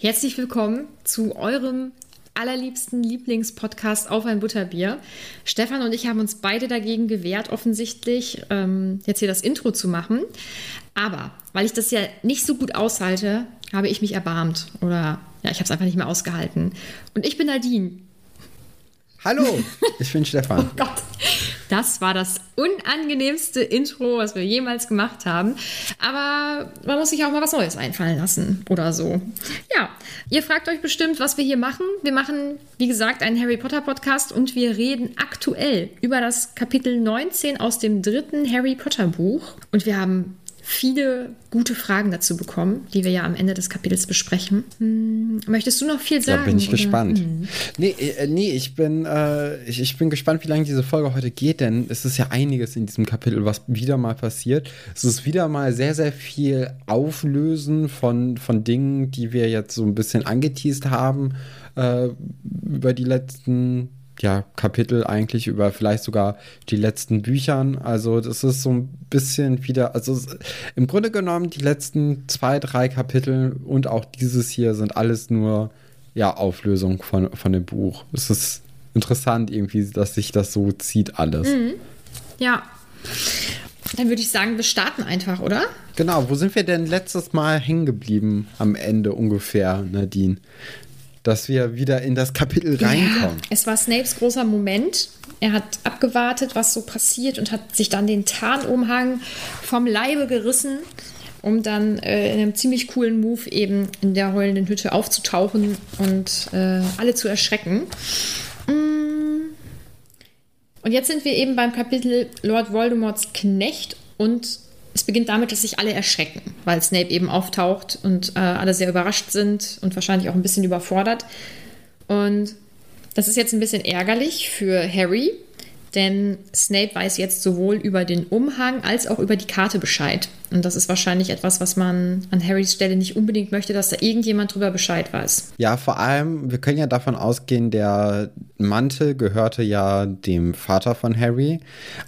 Herzlich willkommen zu eurem allerliebsten Lieblingspodcast auf ein Butterbier. Stefan und ich haben uns beide dagegen gewehrt, offensichtlich ähm, jetzt hier das Intro zu machen. Aber weil ich das ja nicht so gut aushalte, habe ich mich erbarmt. Oder ja, ich habe es einfach nicht mehr ausgehalten. Und ich bin Nadine. Hallo, ich bin Stefan. Oh Gott, das war das unangenehmste Intro, was wir jemals gemacht haben. Aber man muss sich auch mal was Neues einfallen lassen oder so. Ja, ihr fragt euch bestimmt, was wir hier machen. Wir machen, wie gesagt, einen Harry Potter Podcast und wir reden aktuell über das Kapitel 19 aus dem dritten Harry Potter Buch. Und wir haben viele gute Fragen dazu bekommen, die wir ja am Ende des Kapitels besprechen. Hm, möchtest du noch viel sagen? Da bin ich oder? gespannt. Hm. Nee, äh, nee ich, bin, äh, ich, ich bin gespannt, wie lange diese Folge heute geht, denn es ist ja einiges in diesem Kapitel, was wieder mal passiert. Es ist wieder mal sehr, sehr viel Auflösen von, von Dingen, die wir jetzt so ein bisschen angeteased haben äh, über die letzten ja, Kapitel eigentlich über vielleicht sogar die letzten Büchern. Also das ist so ein bisschen wieder, also im Grunde genommen die letzten zwei, drei Kapitel und auch dieses hier sind alles nur ja Auflösung von, von dem Buch. Es ist interessant irgendwie, dass sich das so zieht alles. Mhm. Ja. Dann würde ich sagen, wir starten einfach, oder? Genau, wo sind wir denn letztes Mal hängen geblieben am Ende ungefähr, Nadine? Dass wir wieder in das Kapitel reinkommen. Ja, es war Snapes großer Moment. Er hat abgewartet, was so passiert und hat sich dann den Tarnumhang vom Leibe gerissen, um dann äh, in einem ziemlich coolen Move eben in der heulenden Hütte aufzutauchen und äh, alle zu erschrecken. Mm. Und jetzt sind wir eben beim Kapitel Lord Voldemorts Knecht und es beginnt damit, dass sich alle erschrecken, weil Snape eben auftaucht und äh, alle sehr überrascht sind und wahrscheinlich auch ein bisschen überfordert. Und das ist jetzt ein bisschen ärgerlich für Harry, denn Snape weiß jetzt sowohl über den Umhang als auch über die Karte Bescheid. Und das ist wahrscheinlich etwas, was man an Harrys Stelle nicht unbedingt möchte, dass da irgendjemand drüber Bescheid weiß. Ja, vor allem, wir können ja davon ausgehen, der Mantel gehörte ja dem Vater von Harry.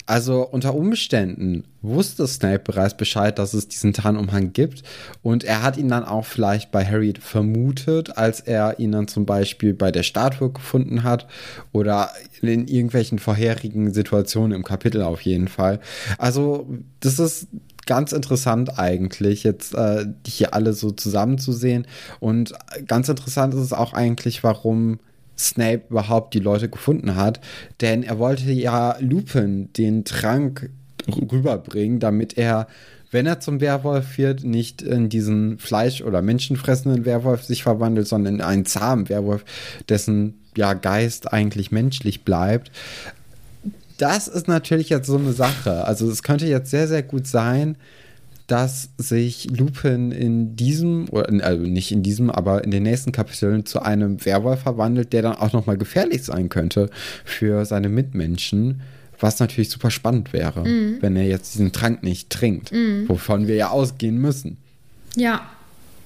Also unter Umständen wusste Snape bereits Bescheid, dass es diesen Tarnumhang gibt. Und er hat ihn dann auch vielleicht bei Harry vermutet, als er ihn dann zum Beispiel bei der Statue gefunden hat oder in irgendwelchen vorherigen Situationen im Kapitel auf jeden Fall. Also das ist ganz interessant eigentlich, jetzt äh, hier alle so zusammenzusehen. Und ganz interessant ist es auch eigentlich, warum Snape überhaupt die Leute gefunden hat. Denn er wollte ja Lupin den Trank rüberbringen, damit er, wenn er zum Werwolf wird, nicht in diesen Fleisch- oder menschenfressenden Werwolf sich verwandelt, sondern in einen zahmen Werwolf, dessen ja, Geist eigentlich menschlich bleibt. Das ist natürlich jetzt so eine Sache. Also es könnte jetzt sehr, sehr gut sein, dass sich Lupin in diesem, oder also nicht in diesem, aber in den nächsten Kapiteln zu einem Werwolf verwandelt, der dann auch nochmal gefährlich sein könnte für seine Mitmenschen. Was natürlich super spannend wäre, mhm. wenn er jetzt diesen Trank nicht trinkt, mhm. wovon wir ja ausgehen müssen. Ja,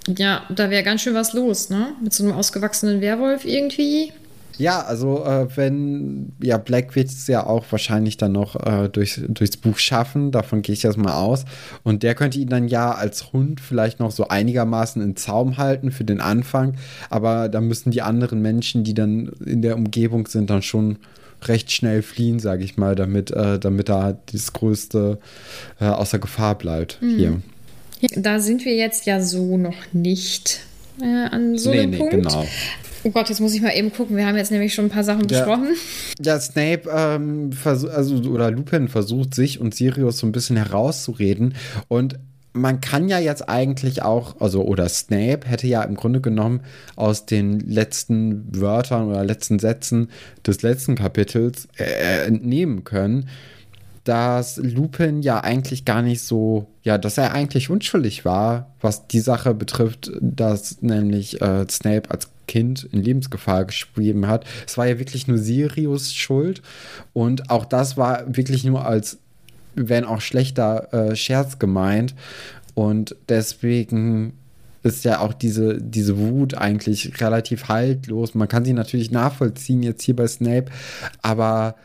ja, da wäre ganz schön was los, ne? Mit so einem ausgewachsenen Werwolf irgendwie. Ja, also äh, wenn, ja, Black wird es ja auch wahrscheinlich dann noch äh, durch, durchs Buch schaffen, davon gehe ich erstmal aus. Und der könnte ihn dann ja als Hund vielleicht noch so einigermaßen in Zaum halten für den Anfang, aber da müssen die anderen Menschen, die dann in der Umgebung sind, dann schon recht schnell fliehen, sage ich mal, damit, äh, damit da das Größte äh, außer Gefahr bleibt mhm. hier. Da sind wir jetzt ja so noch nicht äh, an so nee, einem nee, Punkt. Genau. Oh Gott, jetzt muss ich mal eben gucken. Wir haben jetzt nämlich schon ein paar Sachen besprochen. Ja, Snape ähm, also oder Lupin versucht sich und Sirius so ein bisschen herauszureden und man kann ja jetzt eigentlich auch, also oder Snape hätte ja im Grunde genommen aus den letzten Wörtern oder letzten Sätzen des letzten Kapitels äh, entnehmen können, dass Lupin ja eigentlich gar nicht so, ja, dass er eigentlich unschuldig war, was die Sache betrifft, dass nämlich äh, Snape als Kind in Lebensgefahr geschrieben hat. Es war ja wirklich nur Sirius Schuld und auch das war wirklich nur als, wenn auch schlechter äh, Scherz gemeint und deswegen ist ja auch diese, diese Wut eigentlich relativ haltlos. Man kann sie natürlich nachvollziehen jetzt hier bei Snape, aber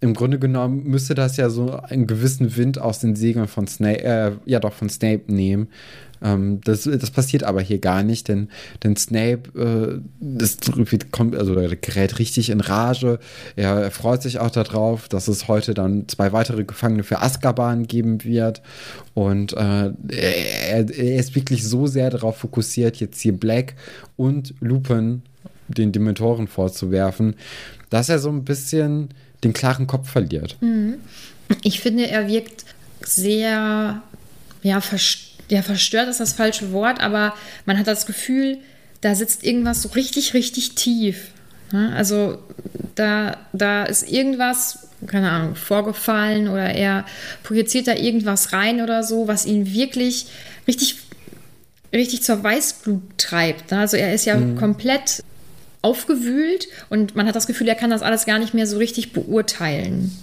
im Grunde genommen müsste das ja so einen gewissen Wind aus den Segeln von Snape, äh, ja doch von Snape nehmen. Ähm, das, das passiert aber hier gar nicht, denn, denn Snape äh, das kommt, also er gerät richtig in Rage. Er, er, freut sich auch darauf, dass es heute dann zwei weitere Gefangene für Azkaban geben wird. Und äh, er, er ist wirklich so sehr darauf fokussiert, jetzt hier Black und Lupin den Dementoren vorzuwerfen, dass er so ein bisschen den klaren Kopf verliert. Mhm. Ich finde, er wirkt sehr ja, verstört ja, verstört ist das falsche Wort, aber man hat das Gefühl, da sitzt irgendwas so richtig, richtig tief. Also da, da ist irgendwas, keine Ahnung, vorgefallen oder er projiziert da irgendwas rein oder so, was ihn wirklich richtig, richtig zur Weißblut treibt. Also er ist ja mhm. komplett aufgewühlt und man hat das Gefühl, er kann das alles gar nicht mehr so richtig beurteilen.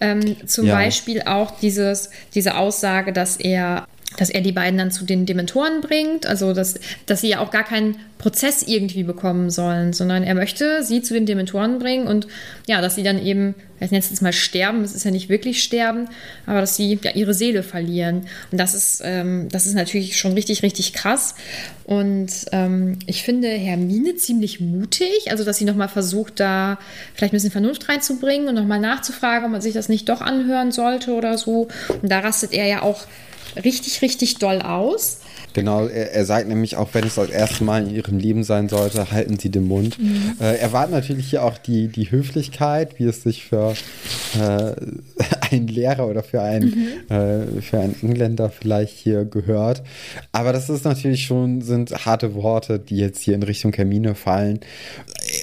Ähm, zum ja. Beispiel auch dieses, diese Aussage, dass er dass er die beiden dann zu den Dementoren bringt, also dass, dass sie ja auch gar keinen Prozess irgendwie bekommen sollen, sondern er möchte sie zu den Dementoren bringen und ja, dass sie dann eben, ich nenne es jetzt mal sterben, es ist ja nicht wirklich sterben, aber dass sie ja ihre Seele verlieren. Und das ist, ähm, das ist natürlich schon richtig, richtig krass. Und ähm, ich finde Hermine ziemlich mutig, also dass sie nochmal versucht, da vielleicht ein bisschen Vernunft reinzubringen und nochmal nachzufragen, ob man sich das nicht doch anhören sollte oder so. Und da rastet er ja auch richtig, richtig doll aus. Genau, er, er, sagt nämlich auch, wenn es das erste Mal in ihrem Leben sein sollte, halten Sie den Mund. Mhm. Äh, er wartet natürlich hier auch die, die Höflichkeit, wie es sich für äh, einen Lehrer oder für einen, mhm. äh, für einen Engländer vielleicht hier gehört. Aber das ist natürlich schon, sind harte Worte, die jetzt hier in Richtung Hermine fallen.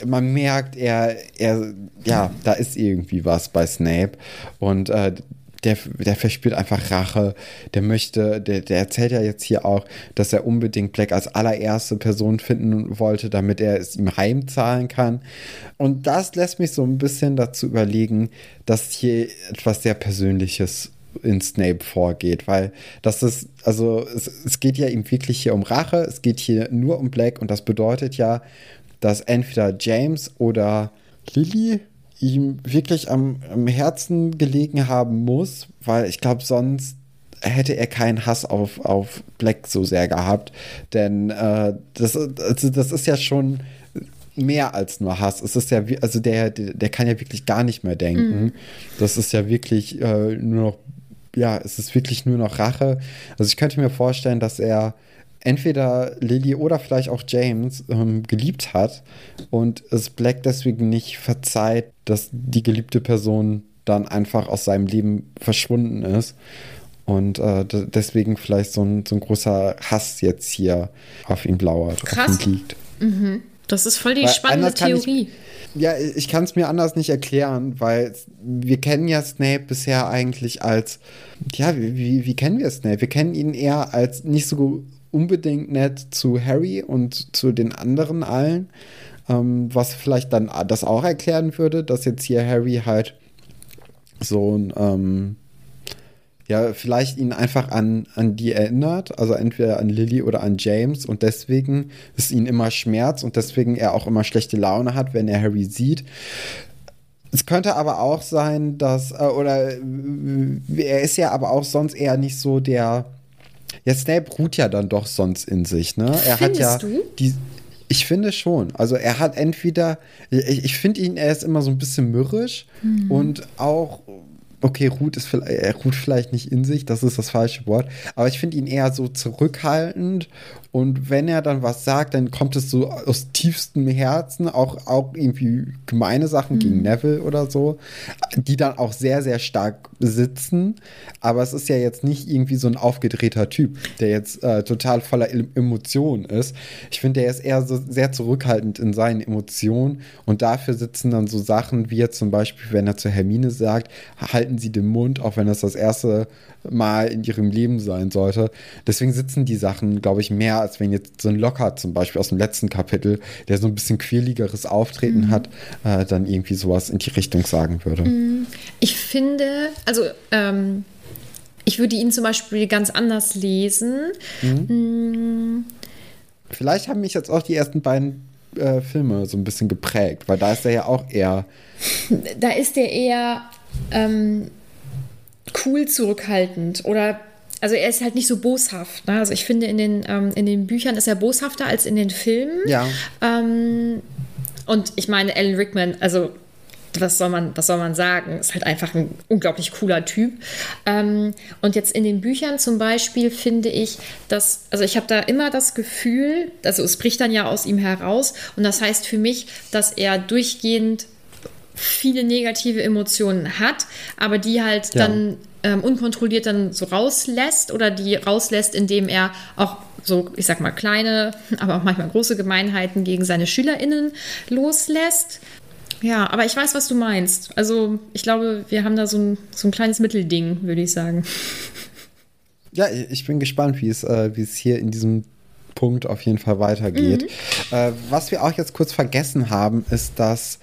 Man merkt, er, er, ja, da ist irgendwie was bei Snape. Und äh, der, der verspürt einfach Rache. Der möchte, der, der erzählt ja jetzt hier auch, dass er unbedingt Black als allererste Person finden wollte, damit er es ihm heimzahlen kann. Und das lässt mich so ein bisschen dazu überlegen, dass hier etwas sehr Persönliches in Snape vorgeht, weil das ist, also es, es geht ja ihm wirklich hier um Rache, es geht hier nur um Black und das bedeutet ja, dass entweder James oder Lily ihm wirklich am, am Herzen gelegen haben muss, weil ich glaube, sonst hätte er keinen Hass auf, auf Black so sehr gehabt. Denn äh, das, also das ist ja schon mehr als nur Hass. Es ist ja, also der, der, der kann ja wirklich gar nicht mehr denken. Mhm. Das ist ja wirklich äh, nur noch, ja, es ist wirklich nur noch Rache. Also ich könnte mir vorstellen, dass er entweder Lily oder vielleicht auch James ähm, geliebt hat und es Black deswegen nicht verzeiht, dass die geliebte Person dann einfach aus seinem Leben verschwunden ist. Und äh, deswegen vielleicht so ein, so ein großer Hass jetzt hier auf ihn lauert, Krass. auf ihn liegt. Mhm. Das ist voll die weil spannende Theorie. Ich, ja, ich kann es mir anders nicht erklären, weil wir kennen ja Snape bisher eigentlich als, ja, wie, wie kennen wir Snape? Wir kennen ihn eher als nicht so unbedingt nett zu Harry und zu den anderen allen. Ähm, was vielleicht dann das auch erklären würde, dass jetzt hier Harry halt so ein, ähm, ja, vielleicht ihn einfach an, an die erinnert, also entweder an Lily oder an James und deswegen es ihn immer schmerzt und deswegen er auch immer schlechte Laune hat, wenn er Harry sieht. Es könnte aber auch sein, dass, äh, oder äh, er ist ja aber auch sonst eher nicht so der, ja, Snape ruht ja dann doch sonst in sich, ne? Er Findest hat ja du? die. Ich finde schon. Also er hat entweder, ich, ich finde ihn, er ist immer so ein bisschen mürrisch Mhm. und auch, okay, ruht ist vielleicht, er ruht vielleicht nicht in sich, das ist das falsche Wort, aber ich finde ihn eher so zurückhaltend und wenn er dann was sagt, dann kommt es so aus tiefstem Herzen, auch, auch irgendwie gemeine Sachen Mhm. gegen Neville oder so, die dann auch sehr, sehr stark sitzen. Aber es ist ja jetzt nicht irgendwie so ein aufgedrehter Typ, der jetzt äh, total voller Em- Emotionen ist. Ich finde, der ist eher so sehr zurückhaltend in seinen Emotionen und dafür sitzen dann so Sachen wie jetzt zum Beispiel, wenn er zu Hermine sagt, halten Sie den Mund, auch wenn das das erste Mal in ihrem Leben sein sollte. Deswegen sitzen die Sachen, glaube ich, mehr, als wenn jetzt so ein Lockhart zum Beispiel aus dem letzten Kapitel, der so ein bisschen quirligeres Auftreten hat, äh, dann irgendwie sowas in die Richtung sagen würde. Ich finde, also ähm, ich würde ihn zum Beispiel ganz anders lesen. Vielleicht haben mich jetzt auch die ersten beiden äh, Filme so ein bisschen geprägt, weil da ist er ja auch eher. Da ist er eher ähm, cool zurückhaltend oder also er ist halt nicht so boshaft. Ne? Also ich finde in den, ähm, in den Büchern ist er boshafter als in den Filmen. Ja. Ähm, und ich meine, Alan Rickman, also was soll man, was soll man sagen? Ist halt einfach ein unglaublich cooler Typ. Ähm, und jetzt in den Büchern zum Beispiel finde ich, dass, also ich habe da immer das Gefühl, also es bricht dann ja aus ihm heraus und das heißt für mich, dass er durchgehend viele negative Emotionen hat, aber die halt Ja. dann ähm, unkontrolliert dann so rauslässt oder die rauslässt, indem er auch so, ich sag mal, kleine, aber auch manchmal große Gemeinheiten gegen seine SchülerInnen loslässt. Ja, aber ich weiß, was du meinst. Also, ich glaube, wir haben da so ein, so ein kleines Mittelding, würde ich sagen. Ja, ich bin gespannt, wie es, äh, wie es hier in diesem Punkt auf jeden Fall weitergeht. Äh, was wir auch jetzt kurz vergessen haben, ist, dass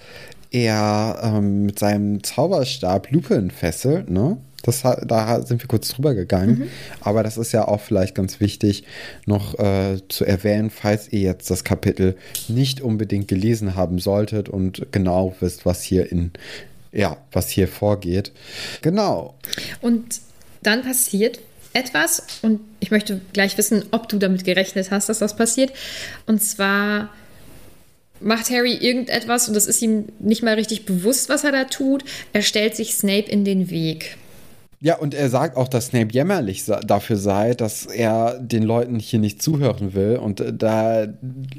er ähm, mit seinem Zauberstab Lupin fesselt, ne? Das, da sind wir kurz drüber gegangen. Aber das ist ja auch vielleicht ganz wichtig noch äh, zu erwähnen, falls ihr jetzt das Kapitel nicht unbedingt gelesen haben solltet und genau wisst, was hier in, ja, was hier vorgeht. Genau. Und dann passiert etwas und ich möchte gleich wissen, ob du damit gerechnet hast, dass das passiert. Und zwar macht Harry irgendetwas und das ist ihm nicht mal richtig bewusst, was er da tut. Er stellt sich Snape in den Weg. Ja, und er sagt auch, dass Snape jämmerlich dafür sei, dass er den Leuten hier nicht zuhören will. Und äh, da,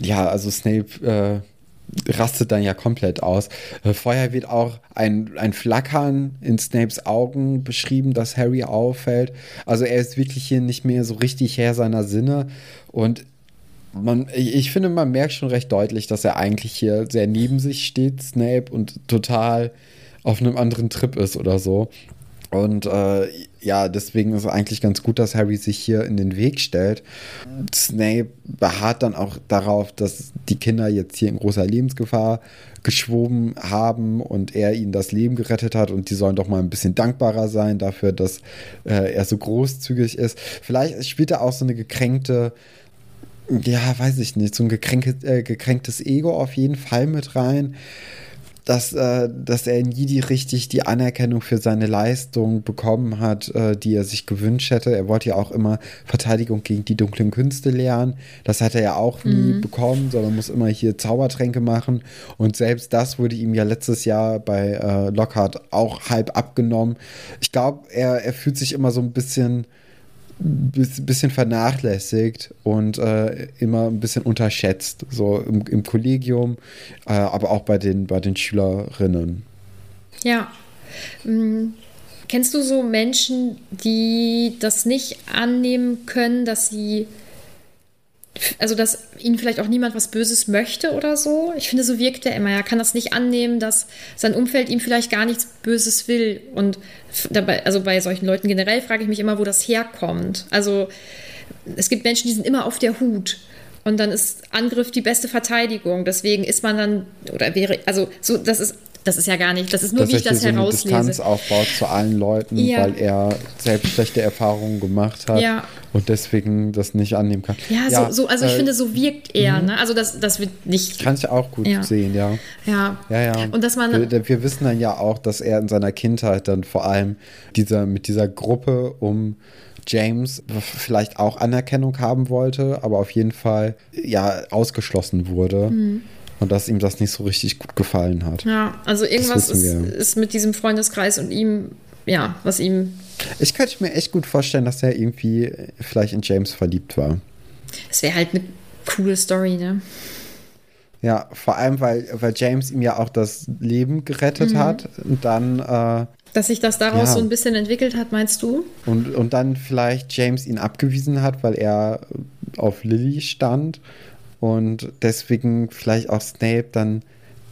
ja, also Snape äh, rastet dann ja komplett aus. Äh, vorher wird auch ein, ein Flackern in Snapes Augen beschrieben, das Harry auffällt. Also er ist wirklich hier nicht mehr so richtig Herr seiner Sinne. Und man, ich, finde, man merkt schon recht deutlich, dass er eigentlich hier sehr neben sich steht, Snape, und total auf einem anderen Trip ist oder so. Und äh, ja, deswegen ist es eigentlich ganz gut, dass Harry sich hier in den Weg stellt. Snape beharrt dann auch darauf, dass die Kinder jetzt hier in großer Lebensgefahr geschwoben haben und er ihnen das Leben gerettet hat und die sollen doch mal ein bisschen dankbarer sein dafür, dass äh, er so großzügig ist. Vielleicht spielt er auch so eine gekränkte ja, weiß ich nicht, so ein gekränke, äh, gekränktes Ego auf jeden Fall mit rein, dass, äh, dass er nie die richtig die Anerkennung für seine Leistung bekommen hat, äh, die er sich gewünscht hätte. Er wollte ja auch immer Verteidigung gegen die dunklen Künste lernen. Das hat er ja auch nie bekommen, sondern muss immer hier Zaubertränke machen. Und selbst das wurde ihm ja letztes Jahr bei äh, Lockhart auch halb abgenommen. Ich glaube, er, er fühlt sich immer so ein bisschen bis- bisschen vernachlässigt und äh, immer ein bisschen unterschätzt, so im, im Kollegium, äh, aber auch bei den, bei den Schülerinnen. Ja. Hm, Kennst du so Menschen, die das nicht annehmen können, dass sie, also dass ihnen vielleicht auch niemand was Böses möchte oder so? Ich finde, so wirkt er immer. Er kann das nicht annehmen, dass sein Umfeld ihm vielleicht gar nichts Böses will. Und dabei, also bei solchen Leuten generell frage ich mich immer, wo das herkommt. Also es gibt Menschen, die sind immer auf der Hut. Und dann ist Angriff die beste Verteidigung. Deswegen ist man dann, oder wäre, also so, das ist das ist ja gar nicht, das ist nur, dass wie ich er das so eine herauslese. Distanz aufbaut zu allen Leuten, Ja. weil er selbst schlechte Erfahrungen gemacht hat Ja. und deswegen das nicht annehmen kann. Ja, so, so, also ich äh, finde, so wirkt er, ne? Also das, das wird nicht. Kann ich auch gut Ja. sehen, ja. Ja. Ja, ja. Und dass man. wir, wir wissen dann ja auch, dass er in seiner Kindheit dann vor allem dieser, mit dieser Gruppe um James vielleicht auch Anerkennung haben wollte, aber auf jeden Fall ja ausgeschlossen wurde. Mhm. Und dass ihm das nicht so richtig gut gefallen hat. Ja, also irgendwas ist, ist mit diesem Freundeskreis und ihm, ja, was ihm. Ich könnte mir echt gut vorstellen, dass er irgendwie vielleicht in James verliebt war. Es wäre halt eine coole Story, ne? Ja, vor allem, weil, weil James ihm ja auch das Leben gerettet Mhm. hat und dann äh, Dass sich das daraus Ja. so ein bisschen entwickelt hat, meinst du? Und, und dann vielleicht James ihn abgewiesen hat, weil er auf Lily stand und deswegen vielleicht auch Snape dann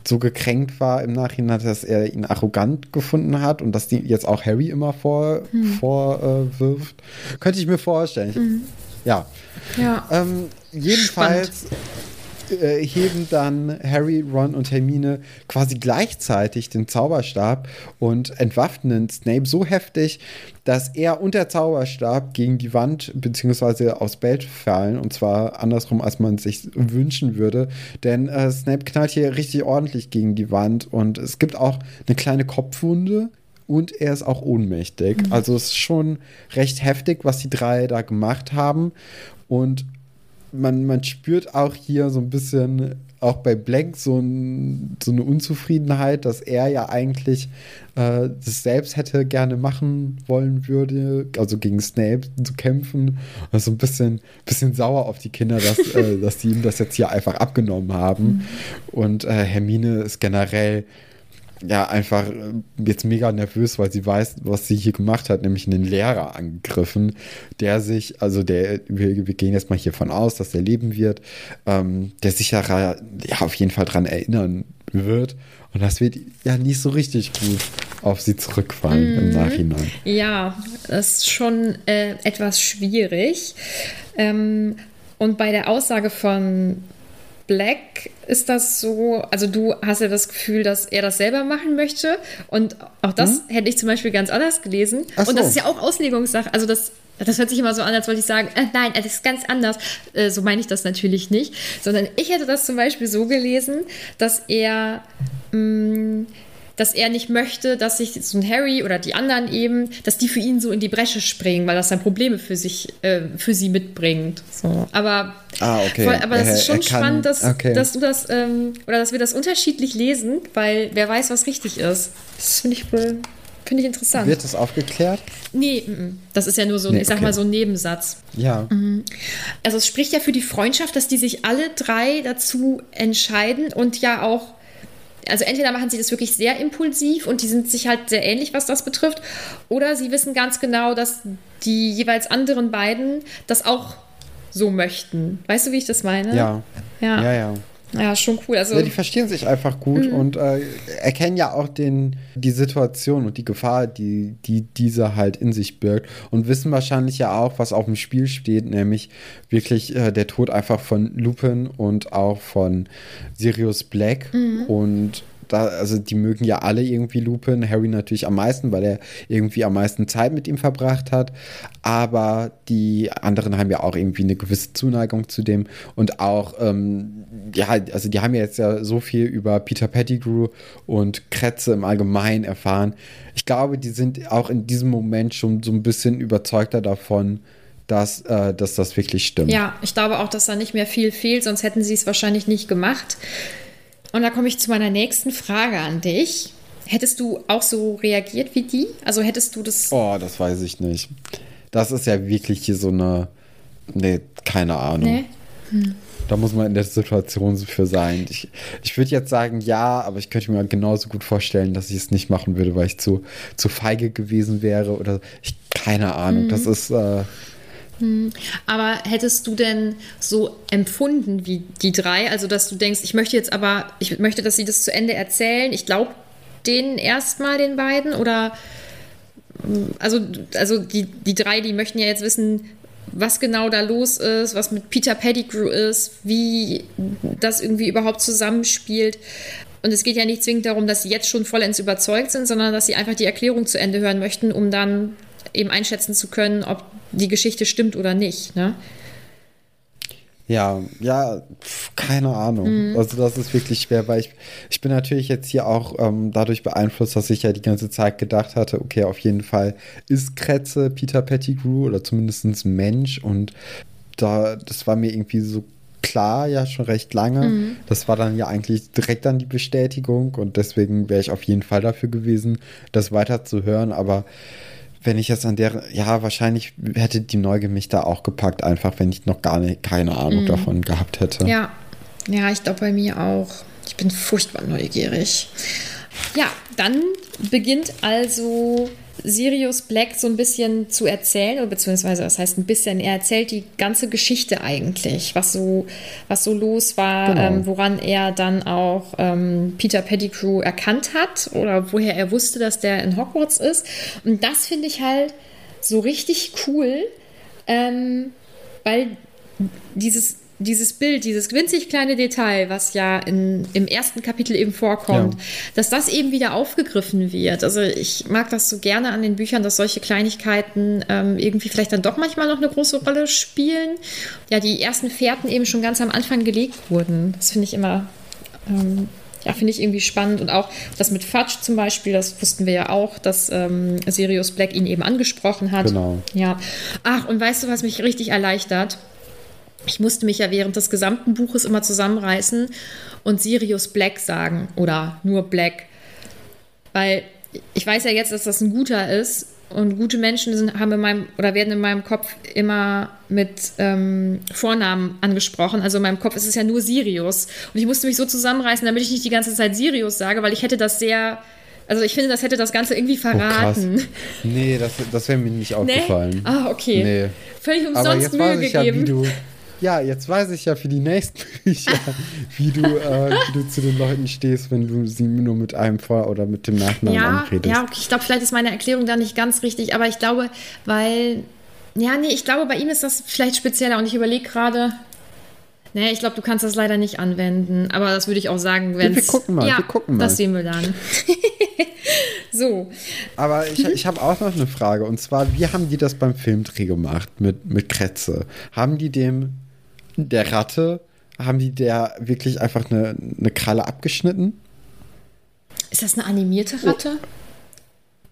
so gekränkt war im Nachhinein, dass er ihn arrogant gefunden hat und dass die jetzt auch Harry immer vor, vorwirft. Könnte ich mir vorstellen. Ja. Ja. Ähm, jedenfalls äh, heben dann Harry, Ron und Hermine quasi gleichzeitig den Zauberstab und entwaffnen Snape so heftig, dass er und der Zauberstab gegen die Wand bzw. aufs Bett fallen. Und zwar andersrum, als man sich wünschen würde. Denn äh, Snape knallt hier richtig ordentlich gegen die Wand und es gibt auch eine kleine Kopfwunde. Und er ist auch ohnmächtig. Also es ist schon recht heftig, was die drei da gemacht haben. Und man, man spürt auch hier so ein bisschen, auch bei Blank, so, ein, so eine Unzufriedenheit, dass er ja eigentlich äh, das selbst hätte gerne machen wollen würde, also gegen Snape zu kämpfen. Und so ein bisschen, bisschen sauer auf die Kinder, dass, äh, dass die ihm das jetzt hier einfach abgenommen haben. Und äh, Hermine ist generell ja, einfach äh, jetzt mega nervös, weil sie weiß, was sie hier gemacht hat, nämlich einen Lehrer angegriffen, der sich, also der, wir, wir gehen jetzt mal hiervon aus, dass er leben wird, ähm, der sich ja, auf jeden Fall dran erinnern wird. Und das wird ja nicht so richtig gut auf sie zurückfallen im Nachhinein. Ja, das ist schon äh, etwas schwierig. Ähm, und bei der Aussage von Black ist das so, also du hast ja das Gefühl, dass er das selber machen möchte. Und auch das hätte ich zum Beispiel ganz anders gelesen. Hm? Ach Und das so. ist ja auch Auslegungssache. Also das, das hört sich immer so an, als wollte ich sagen, äh, nein, das ist ganz anders. Äh, so meine ich das natürlich nicht. Sondern ich hätte das zum Beispiel so gelesen, dass er mh, dass er nicht möchte, dass sich so ein Harry oder die anderen eben, dass die für ihn so in die Bresche springen, weil das dann Probleme für sich, äh, für sie mitbringt. So. Aber, Ah, okay. voll, aber das ist schon spannend, dass, okay. dass du das ähm, oder dass wir das unterschiedlich lesen, weil wer weiß, was richtig ist. Das finde ich, äh, finde ich interessant. Wird das aufgeklärt? nee, mm, mm. das ist ja nur so, Nee, ich sag okay. mal, so ein Nebensatz. Ja. Also es spricht ja für die Freundschaft, dass die sich alle drei dazu entscheiden und ja auch, also entweder machen sie das wirklich sehr impulsiv und die sind sich halt sehr ähnlich, was das betrifft, oder sie wissen ganz genau, dass die jeweils anderen beiden das auch so möchten. Weißt du, wie ich das meine? Ja. Ja, Ja, ja. Ja. schon cool. Also Ja, die verstehen sich einfach gut Mhm. und äh, erkennen ja auch den, die Situation und die Gefahr, die, die diese halt in sich birgt und wissen wahrscheinlich ja auch, was auf dem Spiel steht, nämlich wirklich äh, der Tod einfach von Lupin und auch von Sirius Black Mhm. und da, also die mögen ja alle irgendwie Lupin, Harry natürlich am meisten, weil er irgendwie am meisten Zeit mit ihm verbracht hat. Aber die anderen haben ja auch irgendwie eine gewisse Zuneigung zu dem und auch, ähm, ja, also die haben ja jetzt ja so viel über Peter Pettigrew und Kretze im Allgemeinen erfahren. Ich glaube, die sind auch in diesem Moment schon so ein bisschen überzeugter davon, dass, äh, dass das wirklich stimmt. Ja, ich glaube auch, dass da nicht mehr viel fehlt, sonst hätten sie es wahrscheinlich nicht gemacht. Und da komme ich zu meiner nächsten Frage an dich. Hättest du auch so reagiert wie die? Also hättest du das. Oh, das weiß ich nicht. Das ist ja wirklich hier so eine. Nee, keine Ahnung. Nee? Da muss man in der Situation für sein. Ich, ich würde jetzt sagen, ja, aber ich könnte mir genauso gut vorstellen, dass ich es nicht machen würde, weil ich zu, zu feige gewesen wäre oder ich, keine Ahnung. Das ist. Äh, Aber hättest du denn so empfunden wie die drei? Also, dass du denkst, ich möchte jetzt aber, ich möchte, dass sie das zu Ende erzählen. Ich glaube denen erstmal, den beiden? Oder. Also, also die, die drei, die möchten ja jetzt wissen, was genau da los ist, was mit Peter Pettigrew ist, wie das irgendwie überhaupt zusammenspielt. Und es geht ja nicht zwingend darum, dass sie jetzt schon vollends überzeugt sind, sondern dass sie einfach die Erklärung zu Ende hören möchten, um dann eben einschätzen zu können, ob die Geschichte stimmt oder nicht. Ne? Ja, ja, keine Ahnung. Mhm. Also das ist wirklich schwer, weil ich, ich bin natürlich jetzt hier auch ähm, dadurch beeinflusst, dass ich ja die ganze Zeit gedacht hatte, okay, auf jeden Fall ist Kretze Peter Pettigrew oder zumindest ein Mensch und da, das war mir irgendwie so klar, ja schon recht lange. Mhm. Das war dann ja eigentlich direkt dann die Bestätigung und deswegen wäre ich auf jeden Fall dafür gewesen, das weiter zu hören, aber wenn ich jetzt an der, ja, wahrscheinlich hätte die Neugier mich da auch gepackt, einfach wenn ich noch gar nicht, keine Ahnung davon gehabt hätte. Mhm. Ja, ja, ich glaube bei mir auch. Ich bin furchtbar neugierig. Ja, dann beginnt also Sirius Black so ein bisschen zu erzählen, oder beziehungsweise das heißt ein bisschen, er erzählt die ganze Geschichte eigentlich, was so, was so los war, Genau. ähm, woran er dann auch ähm, Peter Pettigrew erkannt hat oder woher er wusste, dass der in Hogwarts ist. Und das finde ich halt so richtig cool, ähm, weil dieses, dieses Bild, dieses winzig kleine Detail, was ja in, im ersten Kapitel eben vorkommt, Ja. dass das eben wieder aufgegriffen wird. Also ich mag das so gerne an den Büchern, dass solche Kleinigkeiten ähm, irgendwie vielleicht dann doch manchmal noch eine große Rolle spielen. Ja, die ersten Fährten eben schon ganz am Anfang gelegt wurden. Das finde ich immer ähm, ja, finde ich irgendwie spannend. Und auch das mit Fudge zum Beispiel, das wussten wir ja auch, dass ähm, Sirius Black ihn eben angesprochen hat. Genau. Ja. Ach, und weißt du, was mich richtig erleichtert? Ich musste mich ja während des gesamten Buches immer zusammenreißen und Sirius Black sagen oder nur Black. Weil ich weiß ja jetzt, dass das ein guter ist und gute Menschen sind, haben in meinem oder werden in meinem Kopf immer mit ähm, Vornamen angesprochen. Also in meinem Kopf ist es ja nur Sirius. Und ich musste mich so zusammenreißen, damit ich nicht die ganze Zeit Sirius sage, weil ich hätte das sehr. Also ich finde, das hätte das Ganze irgendwie Oh, verraten. Nee, das, das wäre mir nicht aufgefallen. Ah, okay. Nee. Völlig Aber umsonst jetzt weiß Mühe ich ja, wie gegeben. du. Ja, jetzt weiß ich ja für die nächsten Bücher, wie du, äh, wie du zu den Leuten stehst, wenn du sie nur mit einem Vor- oder mit dem Nachnamen ja, anredest. ja, ich glaube, vielleicht ist meine Erklärung da nicht ganz richtig, aber ich glaube, weil, ja, nee, ich glaube, bei ihm ist das vielleicht spezieller und ich überlege gerade, nee, ich glaube, du kannst das leider nicht anwenden, aber das würde ich auch sagen, wenn wir gucken mal, ja, wir gucken mal. das sehen wir dann. so, Aber ich, ich habe auch noch eine Frage. Und zwar, wie haben die das beim Filmdreh gemacht mit, mit Kretze? Haben die dem, der Ratte, haben die der wirklich einfach eine, eine Kralle abgeschnitten? ist das eine animierte Ratte?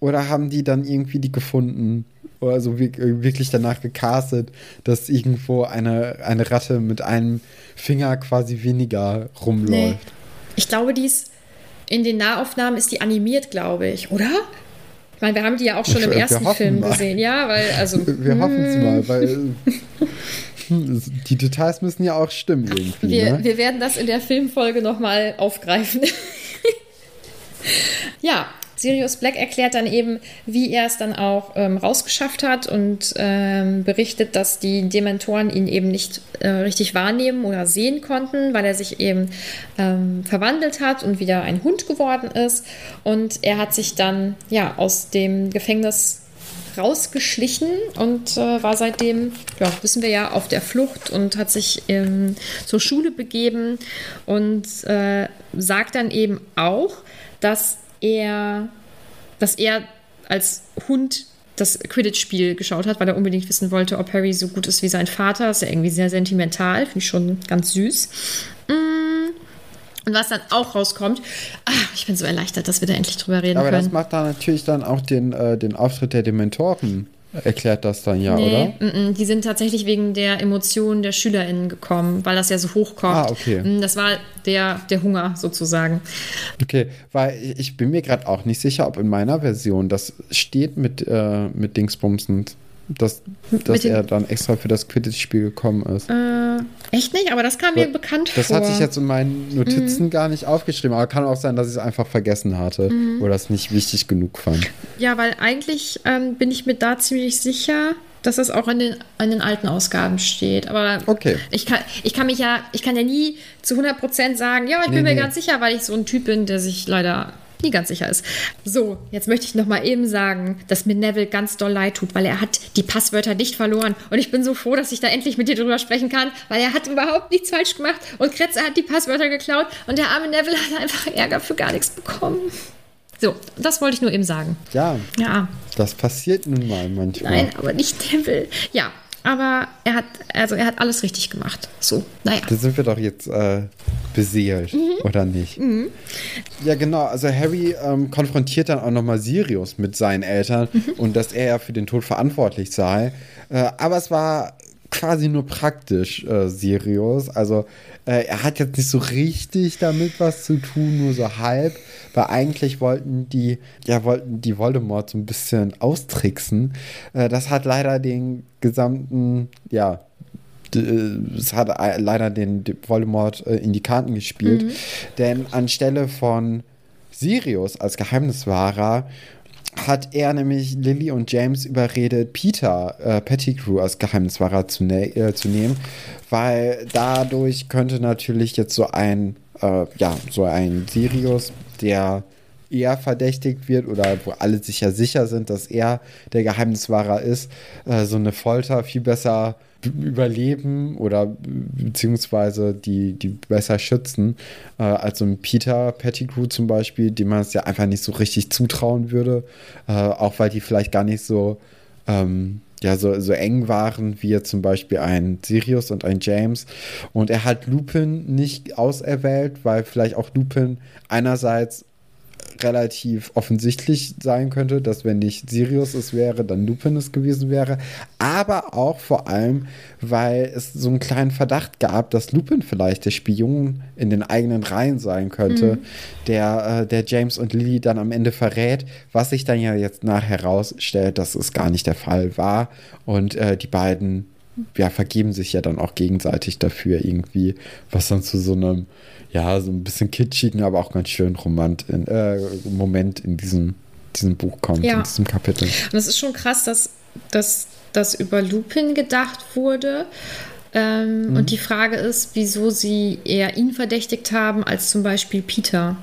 Oder haben die dann irgendwie die gefunden? Oder so wir- wirklich danach gecastet, dass irgendwo eine, eine Ratte mit einem Finger quasi weniger rumläuft? Nee. Ich glaube, die ist, in den Nahaufnahmen ist die animiert, glaube ich, oder? Ich meine, wir haben die ja auch schon im Wir ersten Film mal. gesehen, ja, weil, also. Wir hoffen es mal, weil hm, die Details müssen ja auch stimmen irgendwie. Wir, ne? wir werden das in der Filmfolge nochmal aufgreifen. ja, Sirius Black erklärt dann eben, wie er es dann auch ähm, rausgeschafft hat und ähm, berichtet, dass die Dementoren ihn eben nicht äh, richtig wahrnehmen oder sehen konnten, weil er sich eben ähm, verwandelt hat und wieder ein Hund geworden ist. Und er hat sich dann ja aus dem Gefängnis rausgeschlichen und äh, war seitdem, ja, wissen wir ja, auf der Flucht und hat sich ähm, zur Schule begeben und äh, sagt dann eben auch, dass er, dass er als Hund das Quidditch-Spiel geschaut hat, weil er unbedingt wissen wollte, ob Harry so gut ist wie sein Vater. Das ist ja irgendwie sehr sentimental, finde ich schon ganz süß. Mm. Und was dann auch rauskommt, ah, ich bin so erleichtert, dass wir da endlich drüber reden Aber können. das macht dann natürlich dann auch den, äh, den Auftritt der Dementoren. Erklärt das dann ja, Nee, oder? mm, mm, die sind tatsächlich wegen der Emotionen der SchülerInnen gekommen, weil das ja so hochkommt. Ah, okay. Mm, Das war der, der Hunger sozusagen. Okay, weil ich- bin mir gerade auch nicht sicher, ob in meiner Version das steht mit, äh, mit Dingsbumsen, dass, dass er dann extra für das Quidditch-Spiel gekommen ist. Äh, echt nicht? Aber das kam mir bekannt das vor. hatte ich jetzt in meinen Mhm. Notizen gar nicht aufgeschrieben, aber kann auch sein, dass ich es einfach vergessen hatte Mhm. oder es nicht wichtig genug fand. ja, weil eigentlich ähm, bin ich mir da ziemlich sicher, dass das auch in den, in den alten Ausgaben steht. Aber Okay. ich, kann, ich kann mich ja, ich kann ja nie zu 100% sagen, ja, ich bin Nee, mir nee. ganz sicher, weil ich so ein Typ bin, der sich leider nie ganz sicher ist. So, jetzt möchte ich noch mal eben sagen, dass mir Neville ganz doll leid tut, weil er hat die Passwörter nicht verloren. Und ich bin so froh, dass ich da endlich mit dir drüber sprechen kann, weil er hat überhaupt nichts falsch gemacht und Kretze hat die Passwörter geklaut und der arme Neville hat einfach Ärger für gar nichts bekommen. So, das wollte ich nur eben sagen. Ja, Ja, das passiert nun mal manchmal. nein, aber nicht Neville. Ja, aber er hat, also er hat alles richtig gemacht. So, naja. Da sind wir doch jetzt äh, beseelt, Mhm. oder nicht? Ja, genau. Also Harry ähm, konfrontiert dann auch nochmal Sirius mit seinen Eltern Mhm. und dass er ja für den Tod verantwortlich sei. Äh, aber es war quasi nur praktisch, äh, Sirius. Also äh, er hat jetzt nicht so richtig damit was zu tun, nur so halb, weil eigentlich wollten die, ja, wollten die Voldemort so ein bisschen austricksen. Äh, das hat leider den gesamten, ja, äh, es hat äh, leider den, Voldemort äh, in die Karten gespielt. Denn anstelle von Sirius als Geheimniswahrer hat er nämlich Lily und James überredet, Peter äh, Pettigrew als Geheimniswahrer zu, ne äh, zu nehmen, weil dadurch könnte natürlich jetzt so ein, äh, ja, so ein Sirius, der eher verdächtigt wird oder wo alle sich ja sicher sind, dass er der Geheimniswahrer ist, äh, so eine Folter viel besser b- überleben oder beziehungsweise die, die besser schützen, äh, als so ein Peter Pettigrew zum Beispiel, dem man es ja einfach nicht so richtig zutrauen würde, äh, auch weil die vielleicht gar nicht so ähm, ja, so, so eng waren wie jetzt zum Beispiel ein Sirius und ein James. Und er hat Lupin nicht auserwählt, weil vielleicht auch Lupin einerseits relativ offensichtlich sein könnte, dass wenn nicht Sirius es wäre, dann Lupin es gewesen wäre. Aber auch vor allem, weil es so einen kleinen Verdacht gab, dass Lupin vielleicht der Spion in den eigenen Reihen sein könnte, der, äh, der James und Lily dann am Ende verrät, was sich dann ja jetzt nachher herausstellt, dass es gar nicht der Fall war. Und äh, die beiden ja, vergeben sich ja dann auch gegenseitig dafür irgendwie, was dann zu so einem, ja, so ein bisschen kitschigen, aber auch ganz schön romant in, äh, Moment in diesem, diesem Buch kommt, Ja. in diesem Kapitel. Und es ist schon krass, dass, dass das über Lupin gedacht wurde. Ähm, Und die Frage ist, wieso sie eher ihn verdächtigt haben als zum Beispiel Peter.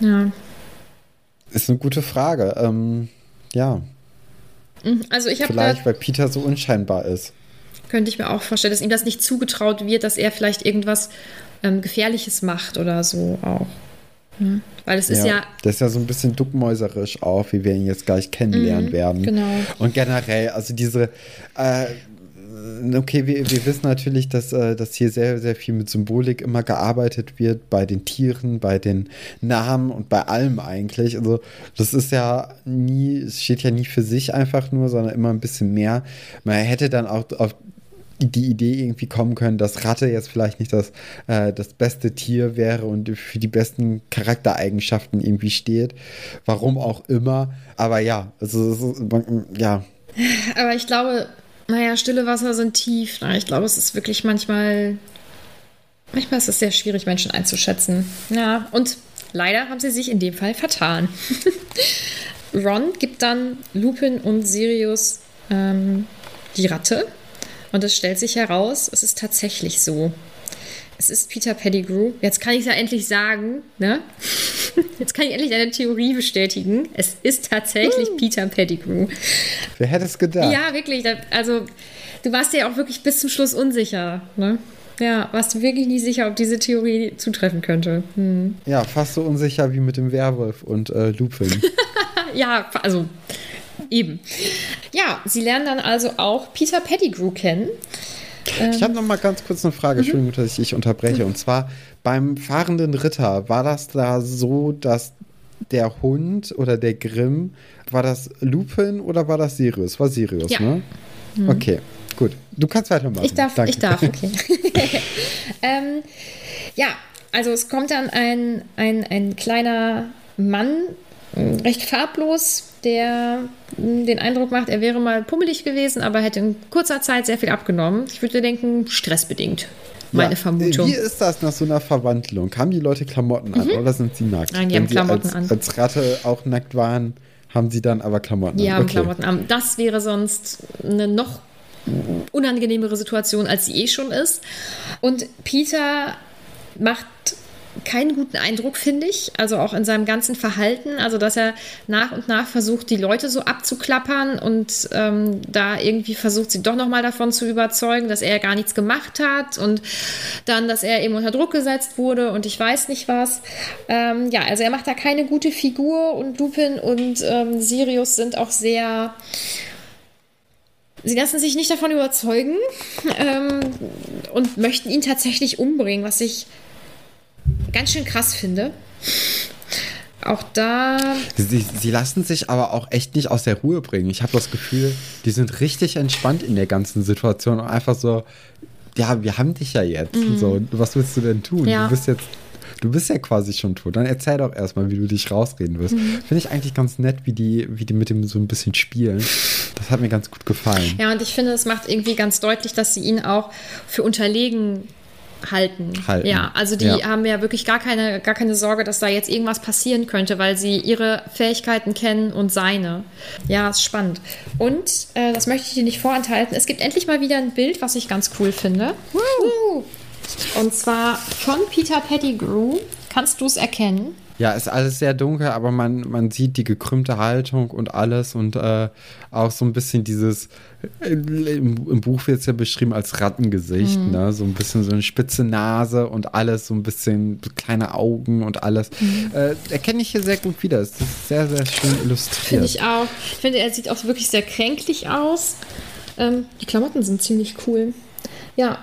Ja. Ist eine gute Frage. Ähm, ja, Also ich habe vielleicht, weil Peter so unscheinbar ist. Könnte ich mir auch vorstellen, dass ihm das nicht zugetraut wird, dass er vielleicht irgendwas ähm, Gefährliches macht oder so auch. Ne? Weil es ist ja, Das ist ja so ein bisschen duckmäuserisch auch, wie wir ihn jetzt gleich kennenlernen werden. genau. Und generell, also diese, äh, okay, wir, wir wissen natürlich, dass, äh, dass hier sehr, sehr viel mit Symbolik immer gearbeitet wird, bei den Tieren, bei den Namen und bei allem eigentlich. Also das ist ja nie, es steht ja nie für sich einfach nur, sondern immer ein bisschen mehr. Man hätte dann auch auf die Idee irgendwie kommen können, dass Ratte jetzt vielleicht nicht das, äh, das beste Tier wäre und für die besten Charaktereigenschaften irgendwie steht. Warum auch immer. Aber ja, also ja, aber ich glaube, naja, stille Wasser sind tief. Na, Ich glaube, es ist wirklich manchmal, manchmal ist es sehr schwierig, Menschen einzuschätzen. Ja, und leider haben sie sich in dem Fall vertan. Ron gibt dann Lupin und Sirius ähm, die Ratte. Und es stellt sich heraus, es ist tatsächlich so. Es ist Peter Pettigrew. Jetzt kann ich es ja endlich sagen, ne? Jetzt kann ich endlich eine Theorie bestätigen. Es ist tatsächlich Peter Pettigrew. wer hätte es gedacht? Ja, wirklich. Also, du warst dir ja auch wirklich bis zum Schluss unsicher, ne? Ja, warst du wirklich nicht sicher, ob diese Theorie zutreffen könnte. Hm. Ja, fast so unsicher wie mit dem Werwolf und äh, Lupin. Ja, also eben. Ja, sie lernen dann also auch Peter Pettigrew kennen. Ich habe noch mal ganz kurz eine Frage, Entschuldigung, dass ich dich unterbreche. Und zwar beim fahrenden Ritter, war das da so, dass der Hund oder der Grimm, war das Lupin oder war das Sirius? War Sirius, Ja. ne? Okay, gut. Du kannst weitermachen. Ich darf, Danke. ich darf, okay. ähm, ja, also es kommt dann ein, ein, ein kleiner Mann, recht farblos, der mh, den Eindruck macht, er wäre mal pummelig gewesen, aber hätte in kurzer Zeit sehr viel abgenommen. Ich würde denken, stressbedingt. Meine Ja, Vermutung. Wie ist das nach so einer Verwandlung? Haben die Leute Klamotten an oder sind sie nackt? Mhm. Nein, die Wenn haben Klamotten als, an. als Ratte auch nackt waren, haben sie dann aber Klamotten Die an. haben Okay. Klamotten an. Das wäre sonst eine noch unangenehmere Situation, als sie eh schon ist. Und Peter macht keinen guten Eindruck, finde ich. Also auch in seinem ganzen Verhalten. Also, dass er nach und nach versucht, die Leute so abzuklappern und ähm, da irgendwie versucht, sie doch nochmal davon zu überzeugen, dass er gar nichts gemacht hat und dann, dass er eben unter Druck gesetzt wurde und ich weiß nicht was. Ähm, ja, also er macht da keine gute Figur und Lupin und ähm, Sirius sind auch sehr Sie lassen sich nicht davon überzeugen ähm, und möchten ihn tatsächlich umbringen, was ich ganz schön krass finde. Auch da. Sie, sie lassen sich aber auch echt nicht aus der Ruhe bringen. Ich habe das Gefühl, die sind richtig entspannt in der ganzen Situation und einfach so, ja, wir haben dich ja jetzt. Mhm. So, was willst du denn tun? Ja. Du bist jetzt Du bist ja quasi schon tot. Dann erzähl doch erstmal, wie du dich rausreden wirst. Mhm. Finde ich eigentlich ganz nett, wie die, wie die mit dem so ein bisschen spielen. Das hat mir ganz gut gefallen. Ja, und ich finde, es macht irgendwie ganz deutlich, dass sie ihn auch für unterlegen halten. halten. Ja, also die ja. haben ja wirklich gar keine, gar keine Sorge, dass da jetzt irgendwas passieren könnte, weil sie ihre Fähigkeiten kennen und seine. Ja, ist spannend. Und, äh, das möchte ich dir nicht vorenthalten, es gibt endlich mal wieder ein Bild, was ich ganz cool finde. Woo! Und zwar von Peter Pettigrew. Kannst du es erkennen? Ja, ist alles sehr dunkel, aber man, man sieht die gekrümmte Haltung und alles und äh, auch so ein bisschen dieses, äh, im, im, Buch wird es ja beschrieben als Rattengesicht, mhm. ne? so ein bisschen so eine spitze Nase und alles, so ein bisschen kleine Augen und alles. Mhm. Äh, erkenne ich hier sehr gut wieder. Es ist sehr, sehr schön illustriert. Finde ich auch. Ich finde, er sieht auch wirklich sehr kränklich aus. Ähm, die Klamotten sind ziemlich cool. Ja.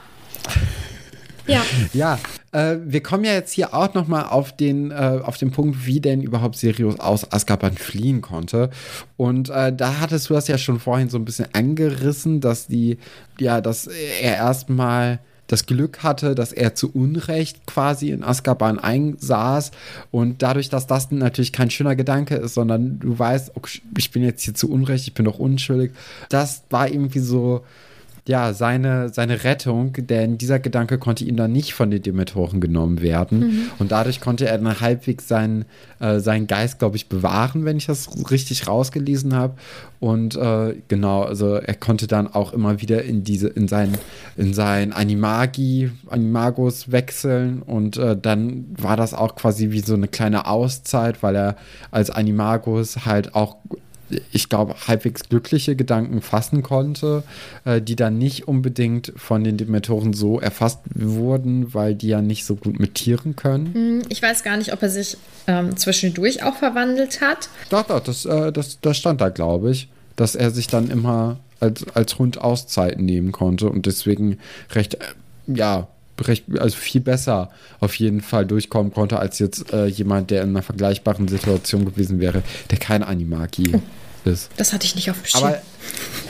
Ja. Ja, äh, wir kommen ja jetzt hier auch noch mal auf den, äh, auf den Punkt, wie denn überhaupt Sirius aus Azkaban fliehen konnte. Und äh, da hattest du das ja schon vorhin so ein bisschen angerissen, dass die, ja, dass er erstmal das Glück hatte, dass er zu Unrecht quasi in Azkaban einsaß und dadurch, dass das natürlich kein schöner Gedanke ist, sondern du weißt, okay, ich bin jetzt hier zu Unrecht, ich bin doch unschuldig, das war irgendwie so ja, seine, seine Rettung, denn dieser Gedanke konnte ihm dann nicht von den Dementoren genommen werden. Mhm. Und dadurch konnte er dann halbwegs seinen, äh, seinen Geist, glaube ich, bewahren, wenn ich das richtig rausgelesen habe. Und äh, genau, also er konnte dann auch immer wieder in diese, in sein, in sein Animagi, Animagus wechseln. Und äh, dann war das auch quasi wie so eine kleine Auszeit, weil er als Animagus halt auch ich glaube, halbwegs glückliche Gedanken fassen konnte, äh, die dann nicht unbedingt von den Dementoren so erfasst wurden, weil die ja nicht so gut mit Tieren können. Hm, ich weiß gar nicht, ob er sich ähm, zwischendurch auch verwandelt hat. Doch, doch, das, äh, das, das stand da, glaube ich, dass er sich dann immer als, als Hund Auszeiten nehmen konnte und deswegen recht, äh, ja, recht, also viel besser auf jeden Fall durchkommen konnte, als jetzt äh, jemand, der in einer vergleichbaren Situation gewesen wäre, der kein Animagi oh ist. Das hatte ich nicht auf dem Schirm. Aber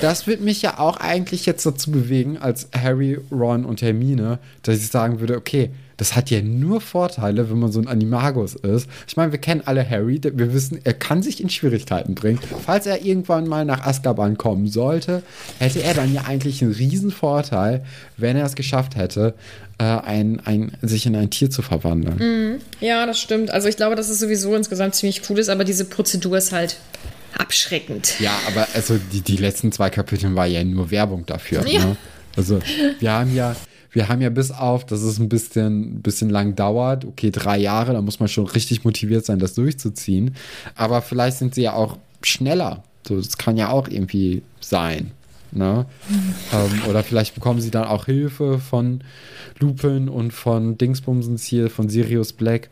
das wird mich ja auch eigentlich jetzt dazu bewegen, als Harry, Ron und Hermine, dass ich sagen würde, okay, das hat ja nur Vorteile, wenn man so ein Animagus ist. Ich meine, wir kennen alle Harry, wir wissen, er kann sich in Schwierigkeiten bringen. Falls er irgendwann mal nach Azkaban kommen sollte, hätte er dann ja eigentlich einen riesen Vorteil, wenn er es geschafft hätte, äh, ein, ein, sich in ein Tier zu verwandeln. Mhm. Ja, das stimmt. Also ich glaube, dass es sowieso insgesamt ziemlich cool ist, aber diese Prozedur ist halt abschreckend. Ja, aber also die, die letzten zwei Kapitel war ja nur Werbung dafür. Ja. Ne? Also wir haben ja, wir haben ja bis auf, dass es ein bisschen, bisschen lang dauert, okay, drei Jahre, da muss man schon richtig motiviert sein, das durchzuziehen. Aber vielleicht sind sie ja auch schneller. So, das kann ja auch irgendwie sein. Ne? Ähm, oder vielleicht bekommen sie dann auch Hilfe von Lupin und von Dingsbumsens hier, von Sirius Black.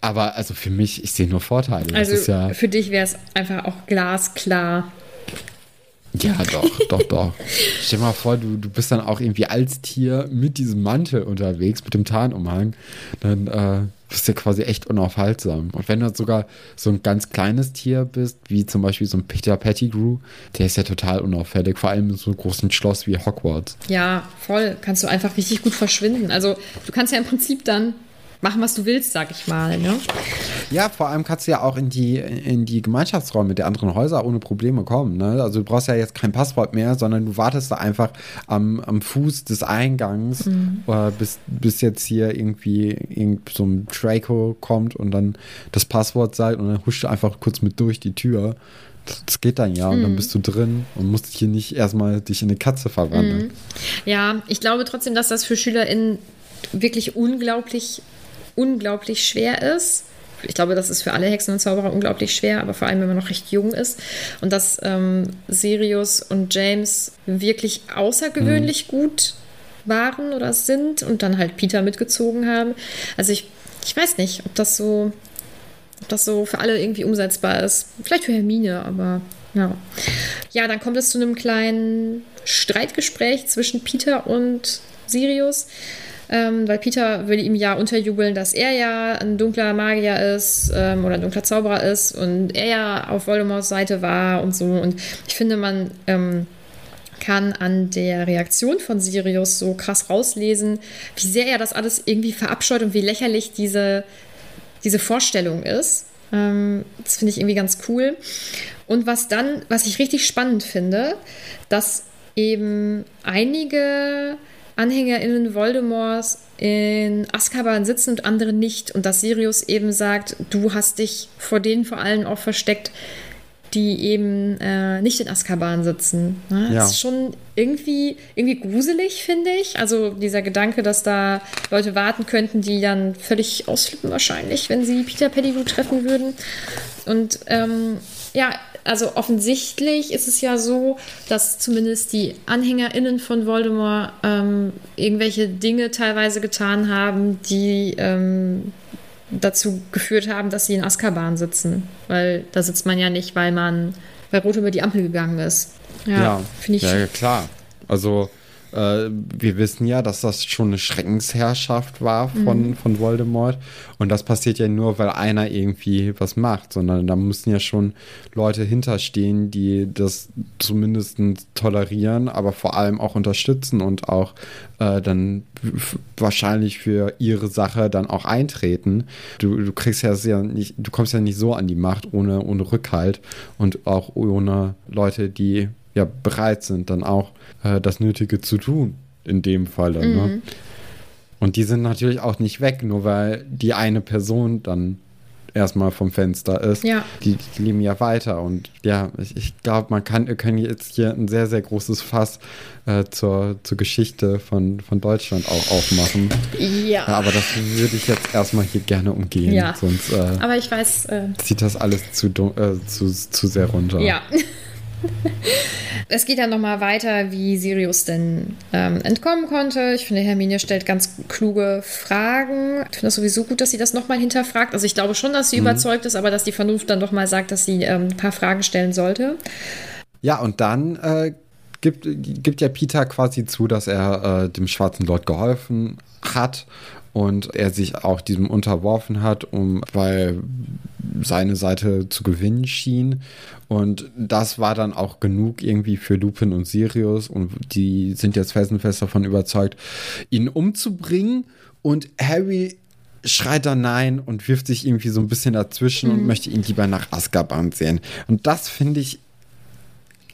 Aber also für mich, ich sehe nur Vorteile. Also ja für dich wäre es einfach auch glasklar. Ja, doch, doch, doch. Stell dir mal vor, du, du bist dann auch irgendwie als Tier mit diesem Mantel unterwegs, mit dem Tarnumhang. Dann äh, bist du ja quasi echt unaufhaltsam. Und wenn du sogar so ein ganz kleines Tier bist, wie zum Beispiel so ein Peter Pettigrew, der ist ja total unauffällig, vor allem in so einem großen Schloss wie Hogwarts. Ja, voll. Kannst du einfach richtig gut verschwinden. Also du kannst ja im Prinzip dann machen, was du willst, sag ich mal. Ne? Ja, vor allem kannst du ja auch in die, in die Gemeinschaftsräume der anderen Häuser ohne Probleme kommen. Ne? Also du brauchst ja jetzt kein Passwort mehr, sondern du wartest da einfach am, am Fuß des Eingangs, mhm. äh, bis, bis jetzt hier irgendwie irgend so ein Draco kommt und dann das Passwort sagt und dann huscht du einfach kurz mit durch die Tür. Das geht dann ja und dann mhm. bist du drin und musst hier nicht erstmal dich in eine Katze verwandeln. Mhm. Ja, ich glaube trotzdem, dass das für SchülerInnen wirklich unglaublich unglaublich schwer ist. Ich glaube, das ist für alle Hexen und Zauberer unglaublich schwer, aber vor allem, wenn man noch recht jung ist. Und dass ähm, Sirius und James wirklich außergewöhnlich mhm. gut waren oder sind und dann halt Peter mitgezogen haben. Also ich, ich weiß nicht, ob das so, ob das so für alle irgendwie umsetzbar ist. Vielleicht für Hermine, aber ja. Ja, dann kommt es zu einem kleinen Streitgespräch zwischen Peter und Sirius. Ähm, weil Peter will ihm ja unterjubeln, dass er ja ein dunkler Magier ist ähm, oder ein dunkler Zauberer ist und er ja auf Voldemorts Seite war und so. Und ich finde, man ähm, kann an der Reaktion von Sirius so krass rauslesen, wie sehr er das alles irgendwie verabscheut und wie lächerlich diese, diese Vorstellung ist. Ähm, das finde ich irgendwie ganz cool. Und was dann, was ich richtig spannend finde, dass eben einige AnhängerInnen Voldemorts in Azkaban sitzen und andere nicht. Und dass Sirius eben sagt, du hast dich vor denen vor allem auch versteckt, die eben äh, nicht in Azkaban sitzen. Ne? Ja. Das ist schon irgendwie, irgendwie gruselig, finde ich. Also dieser Gedanke, dass da Leute warten könnten, die dann völlig ausflippen wahrscheinlich, wenn sie Peter Pettigrew treffen würden. Und ähm, ja, also offensichtlich ist es ja so, dass zumindest die AnhängerInnen von Voldemort ähm, irgendwelche Dinge teilweise getan haben, die ähm, dazu geführt haben, dass sie in Azkaban sitzen. Weil da sitzt man ja nicht, weil man bei Rot über die Ampel gegangen ist. Ja, ja finde ich. Ja, klar. Also äh, wir wissen ja, dass das schon eine Schreckensherrschaft war von, mhm. von Voldemort. Und das passiert ja nur, weil einer irgendwie was macht, sondern da müssen ja schon Leute hinterstehen, die das zumindest tolerieren, aber vor allem auch unterstützen und auch äh, dann wahrscheinlich für ihre Sache dann auch eintreten. Du, du kriegst ja, ja nicht, du kommst ja nicht so an die Macht ohne, ohne Rückhalt und auch ohne Leute, die ja bereit sind, dann auch äh, das Nötige zu tun, in dem Falle. Ne? Mhm. Ne? Und die sind natürlich auch nicht weg, nur weil die eine Person dann erstmal vom Fenster ist. Ja. Die, die leben ja weiter. Und ja, ich, ich glaube, man kann, wir können jetzt hier ein sehr, sehr großes Fass äh, zur, zur Geschichte von, von Deutschland auch aufmachen. Ja. Aber das würde ich jetzt erstmal hier gerne umgehen. Ja. Sonst äh, Aber ich weiß. Äh, zieht das alles zu, äh, zu, zu sehr runter. Ja. es geht dann nochmal weiter, wie Sirius denn ähm, entkommen konnte. Ich finde, Hermine stellt ganz kluge Fragen. Ich finde es sowieso gut, dass sie das nochmal hinterfragt. Also ich glaube schon, dass sie mhm. überzeugt ist, aber dass die Vernunft dann doch mal sagt, dass sie ähm, ein paar Fragen stellen sollte. Ja, und dann äh, gibt, gibt ja Peter quasi zu, dass er äh, dem schwarzen Lord geholfen hat und er sich auch diesem unterworfen hat, um weil seine Seite zu gewinnen schien. Und das war dann auch genug irgendwie für Lupin und Sirius und die sind jetzt felsenfest davon überzeugt, ihn umzubringen. Und Harry schreit dann nein und wirft sich irgendwie so ein bisschen dazwischen mhm. und möchte ihn lieber nach Azkaban sehen. Und das finde ich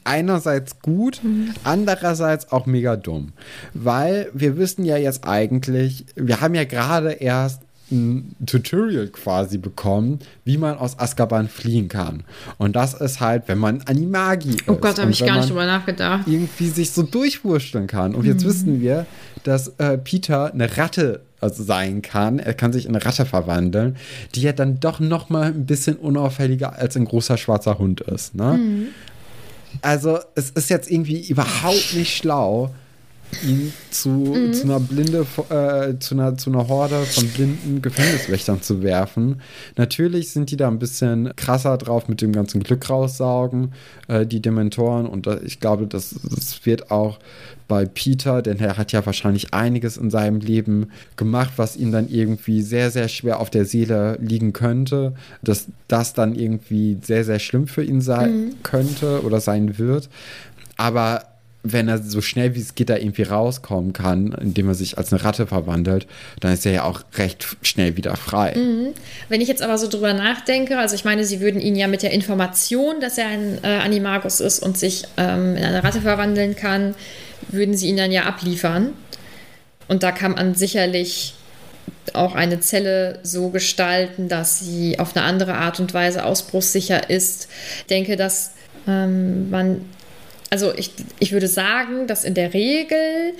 einerseits gut, mhm. andererseits auch mega dumm. Weil wir wissen ja jetzt eigentlich, wir haben ja gerade erst ein Tutorial quasi bekommen, wie man aus Azkaban fliehen kann. Und das ist halt, wenn man Animagi ist. Oh Gott, habe ich gar nicht drüber nachgedacht. Irgendwie sich so durchwurschteln kann. Und jetzt mhm. wissen wir, dass äh, Peter eine Ratte also sein kann. Er kann sich in eine Ratte verwandeln, die ja dann doch noch mal ein bisschen unauffälliger als ein großer schwarzer Hund ist. Ne? Mhm. Also es ist jetzt irgendwie überhaupt nicht schlau, ihn zu, mhm. zu einer blinde, äh, zu, einer, zu einer Horde von blinden Gefängniswächtern zu werfen. Natürlich sind die da ein bisschen krasser drauf mit dem ganzen Glück raussaugen, äh, die Dementoren. Und äh, ich glaube, das, das wird auch bei Peter, denn er hat ja wahrscheinlich einiges in seinem Leben gemacht, was ihm dann irgendwie sehr, sehr schwer auf der Seele liegen könnte, dass das dann irgendwie sehr, sehr schlimm für ihn sein mhm. könnte oder sein wird. Aber wenn er so schnell wie es geht da irgendwie rauskommen kann, indem er sich als eine Ratte verwandelt, dann ist er ja auch recht schnell wieder frei. Mhm. Wenn ich jetzt aber so drüber nachdenke, also ich meine, sie würden ihn ja mit der Information, dass er ein äh, Animagus ist und sich ähm, in eine Ratte verwandeln kann, würden sie ihn dann ja abliefern. Und da kann man sicherlich auch eine Zelle so gestalten, dass sie auf eine andere Art und Weise ausbruchssicher ist. Ich denke, dass ähm, man also ich, ich würde sagen, dass in der Regel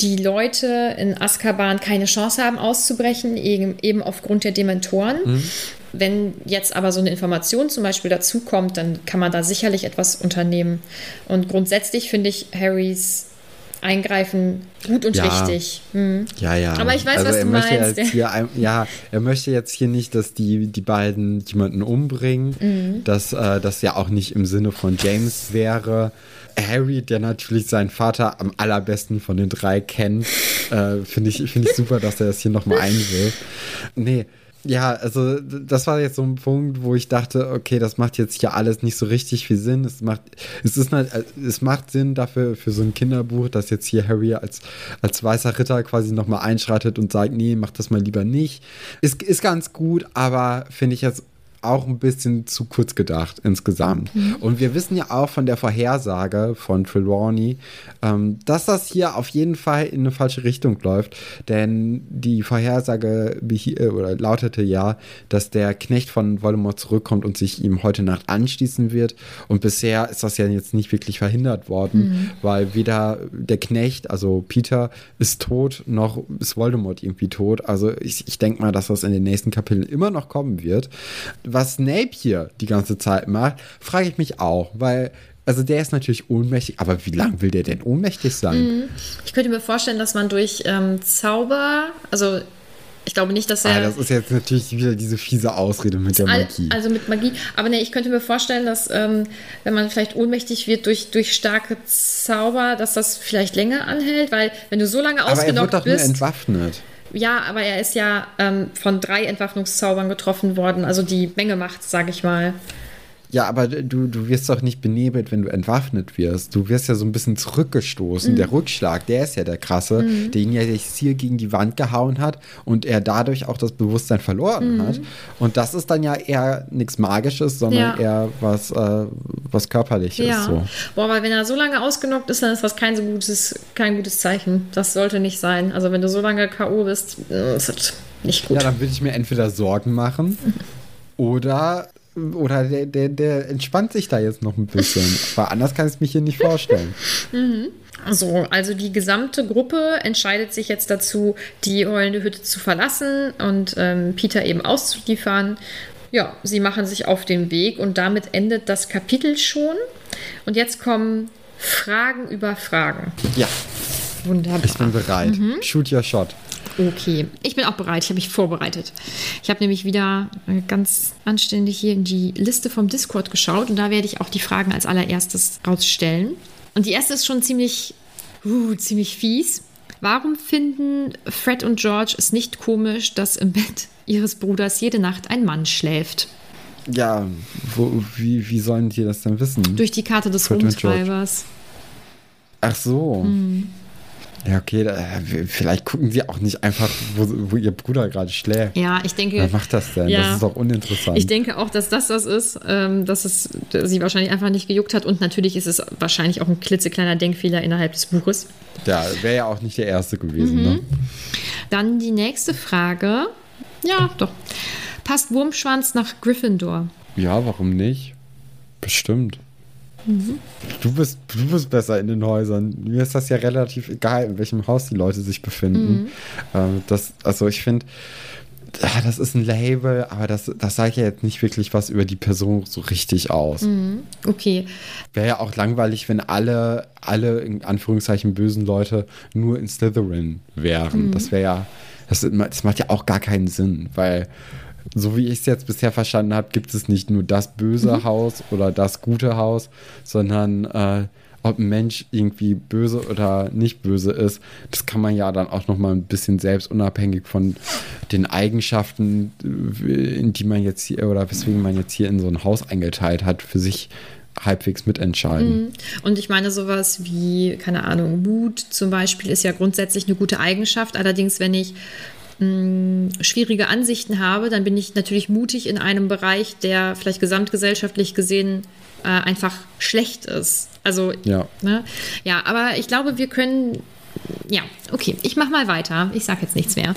die Leute in Azkaban keine Chance haben auszubrechen, eben, eben aufgrund der Dementoren. Mhm. Wenn jetzt aber so eine Information zum Beispiel dazukommt, dann kann man da sicherlich etwas unternehmen. Und grundsätzlich finde ich Harrys Eingreifen gut und ja. richtig. Hm. Ja, ja. Aber ich weiß, also was er du möchte meinst. Jetzt hier, ja, er möchte jetzt hier nicht, dass die, die beiden jemanden umbringen. Mhm. Dass äh, das ja auch nicht im Sinne von James wäre. Harry, der natürlich seinen Vater am allerbesten von den drei kennt, äh, finde ich, find ich super, dass er das hier nochmal einwirft. Nee, ja, also das war jetzt so ein Punkt, wo ich dachte, okay, das macht jetzt hier alles nicht so richtig viel Sinn. Es macht, es ist halt, es macht Sinn dafür für so ein Kinderbuch, dass jetzt hier Harry als, als weißer Ritter quasi nochmal einschreitet und sagt, nee, mach das mal lieber nicht. Ist, ist ganz gut, aber finde ich jetzt auch ein bisschen zu kurz gedacht insgesamt. Mhm. Und wir wissen ja auch von der Vorhersage von Trelawney, ähm, dass das hier auf jeden Fall in eine falsche Richtung läuft. Denn die Vorhersage oder lautete ja, dass der Knecht von Voldemort zurückkommt und sich ihm heute Nacht anschließen wird. Und bisher ist das ja jetzt nicht wirklich verhindert worden, mhm. weil weder der Knecht, also Peter, ist tot, noch ist Voldemort irgendwie tot. Also ich, ich denke mal, dass das in den nächsten Kapiteln immer noch kommen wird was Snape hier die ganze Zeit macht, frage ich mich auch, weil also der ist natürlich ohnmächtig, aber wie lange will der denn ohnmächtig sein? Mhm. Ich könnte mir vorstellen, dass man durch ähm, Zauber, also ich glaube nicht, dass er. Ah, das ist jetzt natürlich wieder diese fiese Ausrede mit der Magie. Also mit Magie. Aber nee, ich könnte mir vorstellen, dass ähm, wenn man vielleicht ohnmächtig wird durch, durch starke Zauber, dass das vielleicht länger anhält, weil wenn du so lange ausgenockt bist. Aber er wird doch bist, nur entwaffnet. Ja, aber er ist ja ähm, von drei Entwaffnungszaubern getroffen worden. Also die Menge macht, sage ich mal. Ja, aber du, du wirst doch nicht benebelt, wenn du entwaffnet wirst. Du wirst ja so ein bisschen zurückgestoßen. Mhm. Der Rückschlag, der ist ja der krasse, mhm. der ihn ja das Ziel gegen die Wand gehauen hat und er dadurch auch das Bewusstsein verloren mhm. hat. Und das ist dann ja eher nichts Magisches, sondern ja. eher was, äh, was Körperliches. Ja. So. Boah, aber wenn er so lange ausgenockt ist, dann ist das kein so gutes, kein gutes Zeichen. Das sollte nicht sein. Also wenn du so lange K.O. bist, äh, ist das nicht gut. Ja, dann würde ich mir entweder Sorgen machen. Oder oder der, der, der entspannt sich da jetzt noch ein bisschen. Weil anders kann ich es mich hier nicht vorstellen. mhm. So, also die gesamte Gruppe entscheidet sich jetzt dazu, die heulende Hütte zu verlassen und ähm, Peter eben auszuliefern. Ja, sie machen sich auf den Weg und damit endet das Kapitel schon. Und jetzt kommen Fragen über Fragen. Ja. Wunderbar. Ich bin bereit. Mhm. Shoot your shot. Okay, ich bin auch bereit. Ich habe mich vorbereitet. Ich habe nämlich wieder ganz anständig hier in die Liste vom Discord geschaut und da werde ich auch die Fragen als allererstes rausstellen. Und die erste ist schon ziemlich, uh, ziemlich fies. Warum finden Fred und George es nicht komisch, dass im Bett ihres Bruders jede Nacht ein Mann schläft? Ja, wo, wie, wie sollen die das denn wissen? Durch die Karte des Rumtreibers. Ach so. Hm. Ja, okay, vielleicht gucken sie auch nicht einfach, wo, wo ihr Bruder gerade schläft. Ja, ich denke. Wer macht das denn? Ja, das ist doch uninteressant. Ich denke auch, dass das das ist, ähm, dass es sie wahrscheinlich einfach nicht gejuckt hat. Und natürlich ist es wahrscheinlich auch ein klitzekleiner Denkfehler innerhalb des Buches. Ja, wäre ja auch nicht der erste gewesen. Mhm. Ne? Dann die nächste Frage. Ja, doch. Passt Wurmschwanz nach Gryffindor? Ja, warum nicht? Bestimmt. Mhm. Du, bist, du bist besser in den Häusern. Mir ist das ja relativ egal, in welchem Haus die Leute sich befinden. Mhm. Ähm, das, also ich finde, ah, das ist ein Label, aber das, das sagt ja jetzt nicht wirklich was über die Person so richtig aus. Mhm. Okay. Wäre ja auch langweilig, wenn alle, alle in Anführungszeichen bösen Leute nur in Slytherin wären. Mhm. Das wäre ja, das, das macht ja auch gar keinen Sinn, weil so wie ich es jetzt bisher verstanden habe, gibt es nicht nur das böse mhm. Haus oder das gute Haus, sondern äh, ob ein Mensch irgendwie böse oder nicht böse ist, das kann man ja dann auch noch mal ein bisschen selbst unabhängig von den Eigenschaften, in die man jetzt hier oder weswegen man jetzt hier in so ein Haus eingeteilt hat, für sich halbwegs mitentscheiden. Mhm. Und ich meine, sowas wie, keine Ahnung, Mut zum Beispiel ist ja grundsätzlich eine gute Eigenschaft. Allerdings, wenn ich schwierige Ansichten habe, dann bin ich natürlich mutig in einem Bereich, der vielleicht gesamtgesellschaftlich gesehen äh, einfach schlecht ist. Also, ja. Ne? ja, aber ich glaube, wir können ja, okay, ich mache mal weiter. Ich sage jetzt nichts mehr.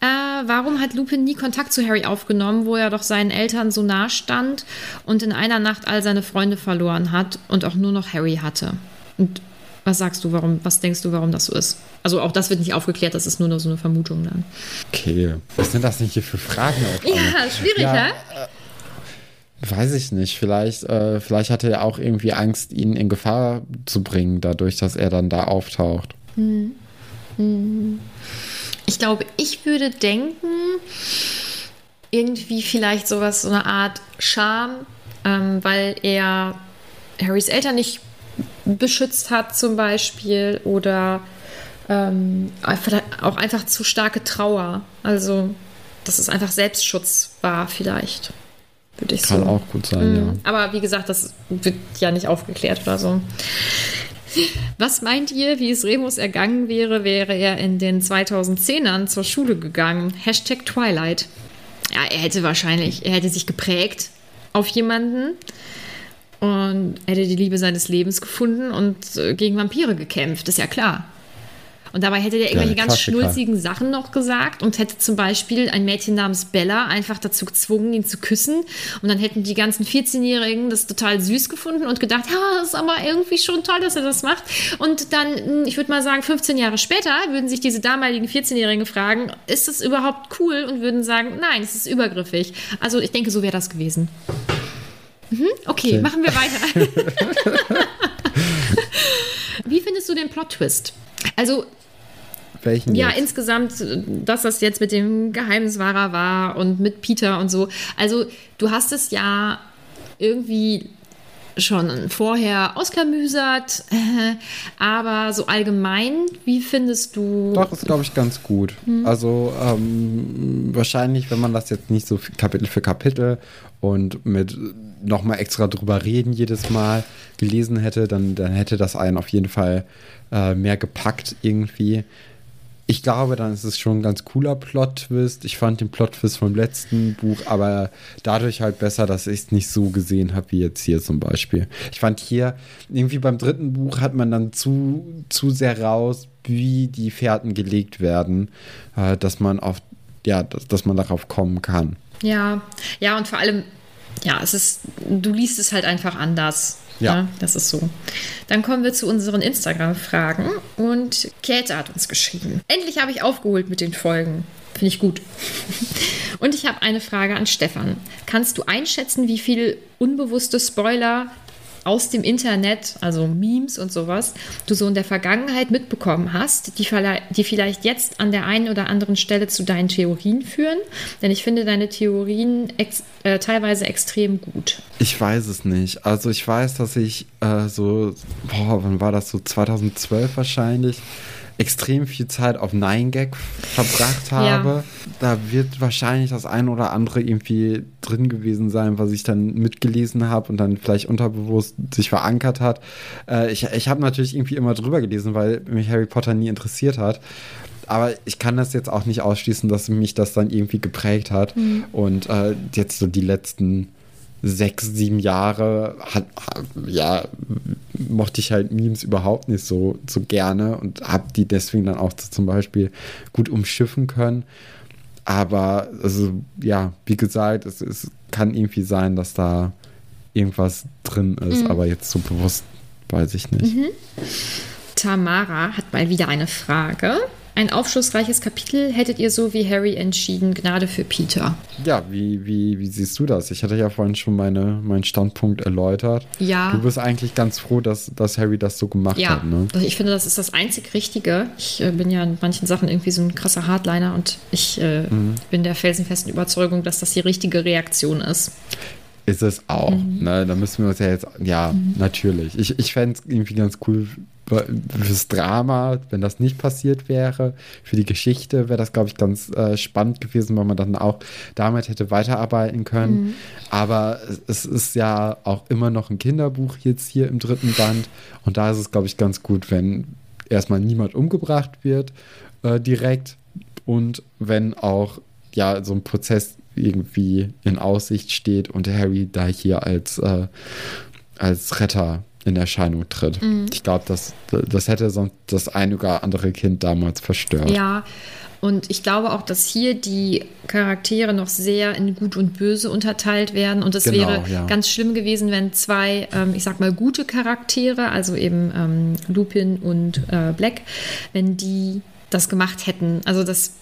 Äh, warum hat Lupin nie Kontakt zu Harry aufgenommen, wo er doch seinen Eltern so nah stand und in einer Nacht all seine Freunde verloren hat und auch nur noch Harry hatte? Und was sagst du, warum, was denkst du, warum das so ist? Also auch das wird nicht aufgeklärt, das ist nur noch so eine Vermutung dann. Okay. Was sind das nicht hier für Fragen? Auf Ja, schwierig, Ja, ne? Weiß ich nicht. Vielleicht, äh, vielleicht hatte er auch irgendwie Angst, ihn in Gefahr zu bringen, dadurch, dass er dann da auftaucht. Ich glaube, ich würde denken, irgendwie vielleicht sowas, so eine Art Scham, ähm, weil er Harrys Eltern nicht beschützt hat zum Beispiel oder ähm, auch einfach zu starke Trauer. Also, dass es einfach Selbstschutz war vielleicht, würde ich Kann so. auch gut sein, ja. Aber wie gesagt, das wird ja nicht aufgeklärt oder so. Was meint ihr, wie es Remus ergangen wäre, wäre er in den 2010ern zur Schule gegangen? Hashtag Twilight. Ja, er hätte wahrscheinlich, er hätte sich geprägt auf jemanden und hätte die Liebe seines Lebens gefunden und äh, gegen Vampire gekämpft, ist ja klar. Und dabei hätte er irgendwelche ganz Klassiker. schnulzigen Sachen noch gesagt und hätte zum Beispiel ein Mädchen namens Bella einfach dazu gezwungen, ihn zu küssen. Und dann hätten die ganzen 14-Jährigen das total süß gefunden und gedacht, ja, das ist aber irgendwie schon toll, dass er das macht. Und dann, ich würde mal sagen, 15 Jahre später würden sich diese damaligen 14-Jährigen fragen, ist das überhaupt cool? Und würden sagen, nein, es ist übergriffig. Also ich denke, so wäre das gewesen. Mhm, okay, Okay. machen wir weiter. Wie findest du den Plot-Twist? Also, Welchen ja, jetzt? insgesamt, dass das jetzt mit dem Geheimniswahrer war und mit Peter und so. Also, du hast es ja irgendwie schon vorher ausklamüsert, äh, aber so allgemein, wie findest du. Doch, ist, glaube ich, ganz gut. Also ähm, wahrscheinlich, wenn man das jetzt nicht so Kapitel für Kapitel und mit nochmal extra drüber reden jedes Mal gelesen hätte, dann, dann hätte das einen auf jeden Fall äh, mehr gepackt irgendwie. Ich glaube, dann ist es schon ein ganz cooler Plot-Twist. Ich fand den Plot-Twist vom letzten Buch aber dadurch halt besser, dass ich es nicht so gesehen habe wie jetzt hier zum Beispiel. Ich fand hier, irgendwie beim dritten Buch hat man dann zu, zu sehr raus, wie die Fährten gelegt werden, äh, dass man auf, ja, dass, dass man darauf kommen kann. Ja, ja, und vor allem, ja, es ist, du liest es halt einfach anders. Ja. Ne? Das ist so. Dann kommen wir zu unseren Instagram-Fragen und Käthe hat uns geschrieben. Endlich habe ich aufgeholt mit den Folgen. Finde ich gut. Und ich habe eine Frage an Stefan. Kannst du einschätzen, wie viel unbewusste Spoiler aus dem Internet, also Memes und sowas, du so in der Vergangenheit mitbekommen hast, die, die vielleicht jetzt an der einen oder anderen Stelle zu deinen Theorien führen? Denn ich finde deine Theorien ex äh, teilweise extrem gut. Ich weiß es nicht. Also ich weiß, dass ich äh, so, boah, wann war das so? 2012 wahrscheinlich. Extrem viel Zeit auf 9gag verbracht habe. Da wird wahrscheinlich das ein oder andere irgendwie drin gewesen sein, was ich dann mitgelesen habe und dann vielleicht unterbewusst sich verankert hat. Äh, ich ich habe natürlich irgendwie immer drüber gelesen, weil mich Harry Potter nie interessiert hat. Aber ich kann das jetzt auch nicht ausschließen, dass mich das dann irgendwie geprägt hat. Und äh, jetzt so die letzten sechs, sieben Jahre hat, ja, mochte ich halt Memes überhaupt nicht so, so gerne und habe die deswegen dann auch zum Beispiel gut umschiffen können. Aber also, ja, wie gesagt, es, es kann irgendwie sein, dass da irgendwas drin ist, aber jetzt so bewusst weiß ich nicht. Tamara hat mal wieder eine Frage. Ein aufschlussreiches Kapitel hättet ihr so wie Harry entschieden, Gnade für Peter. Ja, wie, wie, wie siehst du das? Ich hatte ja vorhin schon meine, meinen Standpunkt erläutert. Ja. Du bist eigentlich ganz froh, dass, dass Harry das so gemacht Ja, hat, ne? also ich finde, das ist das einzig Richtige. Ich äh, bin ja in manchen Sachen irgendwie so ein krasser Hardliner und ich äh, Mhm. bin der felsenfesten Überzeugung, dass das die richtige Reaktion ist. Ist es auch. Mhm. Ne? Da müssen wir uns ja jetzt, ja, natürlich. Ich, ich fände es irgendwie ganz cool fürs Drama, wenn das nicht passiert wäre. Für die Geschichte wäre das, glaube ich, ganz äh, spannend gewesen, weil man dann auch damit hätte weiterarbeiten können. Mhm. Aber es, ist ja auch immer noch ein Kinderbuch jetzt hier im dritten Band. Und da ist es, glaube ich, ganz gut, wenn erstmal niemand umgebracht wird äh, direkt und wenn auch ja so ein Prozess irgendwie in Aussicht steht und Harry da hier als, äh, als Retter in Erscheinung tritt. Ich glaube, das, das hätte sonst das ein oder andere Kind damals verstört. Ja, Und ich glaube auch, dass hier die Charaktere noch sehr in Gut und Böse unterteilt werden. Und es Genau, wäre ja. ganz schlimm gewesen, wenn zwei, ähm, ich sag mal, gute Charaktere, also eben ähm, Lupin und äh, Black, wenn die das gemacht hätten. Also das,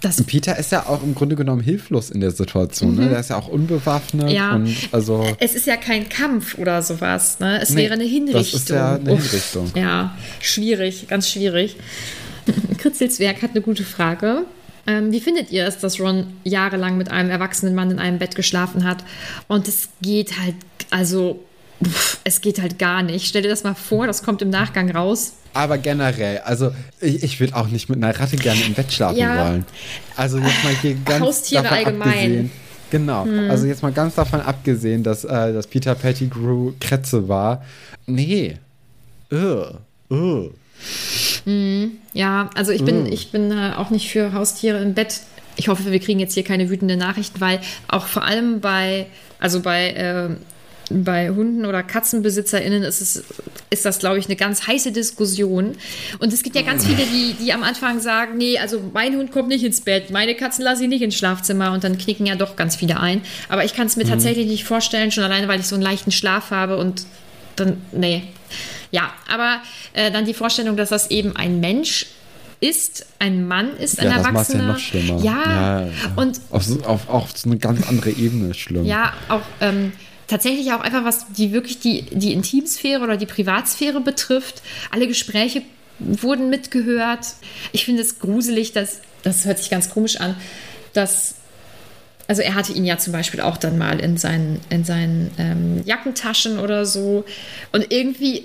das Peter ist ja auch im Grunde genommen hilflos in der Situation. Ne? Der ist ja auch unbewaffnet. Mhm. Ja. Und also, es ist ja kein Kampf oder sowas. Ne? Es Nee, wäre eine Hinrichtung. das ist ja eine Uff. Hinrichtung. Ja, schwierig, ganz schwierig. Kritzels Werk hat eine gute Frage. Ähm, wie findet ihr es, dass Ron jahrelang mit einem erwachsenen Mann in einem Bett geschlafen hat? Und es geht halt, also, uff, es geht halt gar nicht. Stell dir das mal vor, das kommt im Nachgang raus. aber generell, also ich, ich würde auch nicht mit einer Ratte gerne im Bett schlafen Ja. wollen. Also jetzt mal hier ganz Haustiere davon allgemein. Hm. abgesehen. Genau, also jetzt mal ganz davon abgesehen, dass, äh, dass Peter Pettigrew Kretze war. Nee. Ugh. Ugh. Ja, also ich bin, ich bin äh, auch nicht für Haustiere im Bett. Ich hoffe, wir kriegen jetzt hier keine wütende Nachrichten, weil auch vor allem bei, also bei, äh, bei Hunden oder KatzenbesitzerInnen ist, es, ist das, glaube ich, eine ganz heiße Diskussion. Und es gibt ja ganz viele, die, die am Anfang sagen, nee, also mein Hund kommt nicht ins Bett, meine Katzen lasse ich nicht ins Schlafzimmer und dann knicken ja doch ganz viele ein. Aber ich kann es mir tatsächlich nicht vorstellen, schon alleine, weil ich so einen leichten Schlaf habe und dann, nee. Ja, aber äh, dann die Vorstellung, dass das eben ein Mensch ist, ein Mann ist, ein Ja, das ja Erwachsener. noch schlimmer. Ja, und auf, auf, auf so eine ganz andere Ebene schlimm. ja, auch ähm, tatsächlich auch einfach, was die wirklich die, die Intimsphäre oder die Privatsphäre betrifft. Alle Gespräche wurden mitgehört. Ich finde es gruselig, dass, das hört sich ganz komisch an, dass also er hatte ihn ja zum Beispiel auch dann mal in seinen, in seinen ähm, Jackentaschen oder so. Und irgendwie,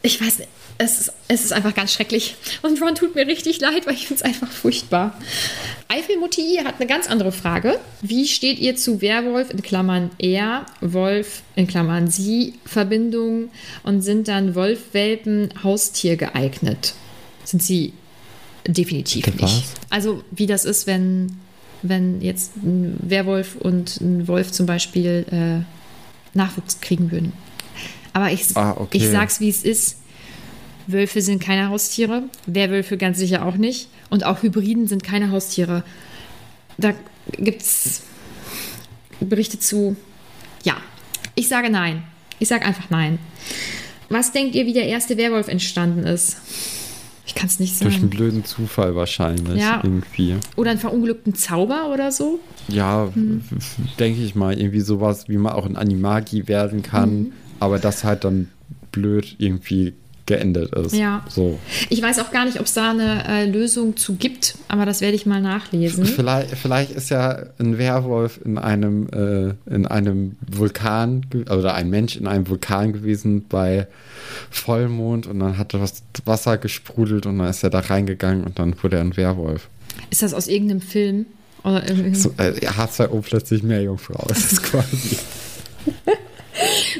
ich weiß nicht, es ist, es ist einfach ganz schrecklich. Und Ron tut mir richtig leid, weil ich finde es einfach furchtbar. Eifelmutti hat eine ganz andere Frage. Wie steht ihr zu Werwolf in Klammern er, Wolf in Klammern sie, Verbindung und sind dann Wolfwelpen Haustier geeignet? Sind sie definitiv nicht. Also wie das ist, wenn, wenn jetzt ein Werwolf und ein Wolf zum Beispiel äh, Nachwuchs kriegen würden. Aber ich, Ah, okay. ich sag's, wie es ist. Wölfe sind keine Haustiere, Werwölfe ganz sicher auch nicht. Und auch Hybriden sind keine Haustiere. Da gibt's Berichte zu. Ja, ich sage nein. Ich sage einfach nein. Was denkt ihr, wie der erste Werwolf entstanden ist? Ich kann es nicht Durch einen sagen. blöden Zufall wahrscheinlich Ja. irgendwie. Oder einen verunglückten Zauber oder so? Ja, Hm. denke ich mal, irgendwie sowas, wie man auch in Animagi werden kann, Hm. aber das halt dann blöd irgendwie geendet ist. Ja. So. Ich weiß auch gar nicht, ob es da eine äh, Lösung zu gibt, aber das werde ich mal nachlesen. Vielleicht, vielleicht ist ja ein Werwolf in einem, äh, in einem Vulkan oder ein Mensch in einem Vulkan gewesen bei Vollmond und dann hat das Wasser gesprudelt und dann ist er da reingegangen und dann wurde er ein Werwolf. Ist das aus irgendeinem Film? Oder irgendwie? So, äh, H2O plötzlich Meerjungfrau ist es quasi.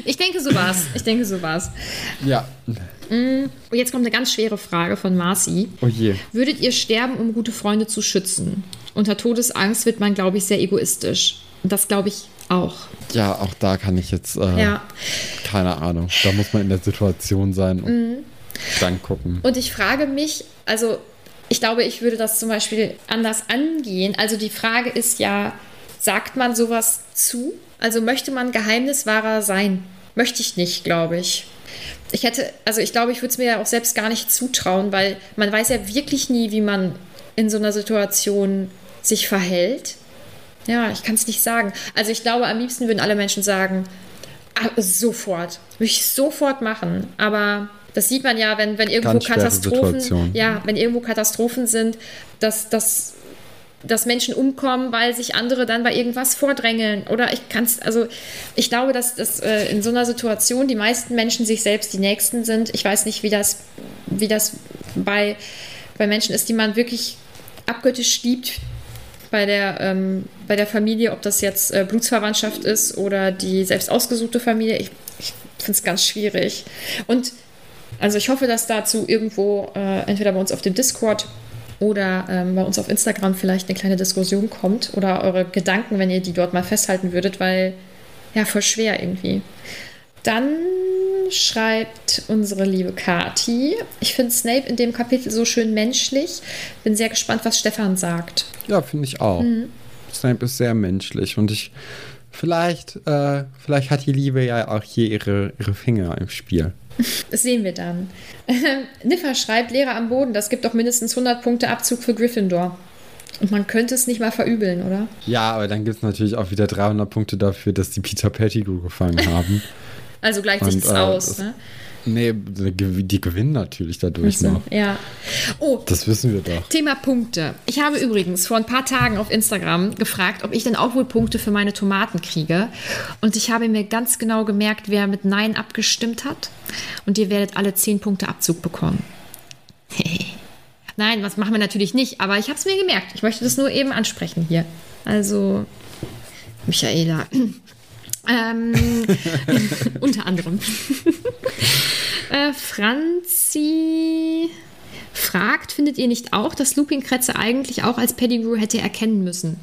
Ich denke, so war's. Ich denke, so war's. ja. Und jetzt kommt eine ganz schwere Frage von Marci. Oh je. Würdet ihr sterben, um gute Freunde zu schützen? Unter Todesangst wird man, glaube ich, sehr egoistisch. Und Das glaube ich auch. Ja, auch da kann ich jetzt, äh, Ja. keine Ahnung. Da muss man in der Situation sein und Mhm. dann gucken. Und ich frage mich, also ich glaube, ich würde das zum Beispiel anders angehen. Also die Frage ist ja, sagt man sowas zu? Also möchte man Geheimniswahrer sein? Möchte ich nicht, glaube ich. Ich hätte, also ich glaube, ich würde es mir ja auch selbst gar nicht zutrauen, weil man weiß ja wirklich nie, wie man in so einer Situation sich verhält. Ja, ich kann es nicht sagen. Also ich glaube, am liebsten würden alle Menschen sagen, ah, sofort. Würde ich sofort machen. Aber das sieht man ja, wenn, wenn irgendwo Katastrophen, Situation. ja, wenn irgendwo Katastrophen sind, dass, dass, dass Menschen umkommen, weil sich andere dann bei irgendwas vordrängeln. Oder ich kann also ich glaube, dass, dass äh, in so einer Situation die meisten Menschen sich selbst die Nächsten sind. Ich weiß nicht, wie das, wie das bei, bei Menschen ist, die man wirklich abgöttisch liebt, bei der, ähm, bei der Familie, ob das jetzt äh, Blutsverwandtschaft ist oder die selbst ausgesuchte Familie. Ich, ich finde es ganz schwierig. Und also ich hoffe, dass dazu irgendwo äh, entweder bei uns auf dem Discord oder ähm, bei uns auf Instagram vielleicht eine kleine Diskussion kommt oder eure Gedanken, wenn ihr die dort mal festhalten würdet, weil ja, voll schwer irgendwie. Dann schreibt unsere liebe Kati. Ich finde Snape in dem Kapitel so schön menschlich. Bin sehr gespannt, was Stefan sagt. Ja, finde ich auch. Mhm. Snape ist sehr menschlich und ich vielleicht, äh, vielleicht hat die Liebe ja auch hier ihre, ihre Finger im Spiel. Das sehen wir dann. Niffer schreibt, Lehrer am Boden, das gibt doch mindestens 100 Punkte Abzug für Gryffindor. Und man könnte es nicht mal verübeln, oder? Ja, aber dann gibt es natürlich auch wieder 300 Punkte dafür, dass die Peter Pettigrew gefangen haben. also gleicht sich das äh, aus, das, ne? Nee, die gewinnen natürlich dadurch noch. Ja. Oh, das wissen wir doch. Thema Punkte. Ich habe übrigens vor ein paar Tagen auf Instagram gefragt, ob ich denn auch wohl Punkte für meine Tomaten kriege. Und ich habe mir ganz genau gemerkt, wer mit Nein abgestimmt hat. Und ihr werdet alle 10 Punkte Abzug bekommen. Nein, was machen wir natürlich nicht, aber ich habe es mir gemerkt. Ich möchte das nur eben ansprechen hier. Also, Michaela. ähm, unter anderem. äh, Franzi fragt, findet ihr nicht auch, dass Lupin Kretze eigentlich auch als Pettigrew hätte erkennen müssen?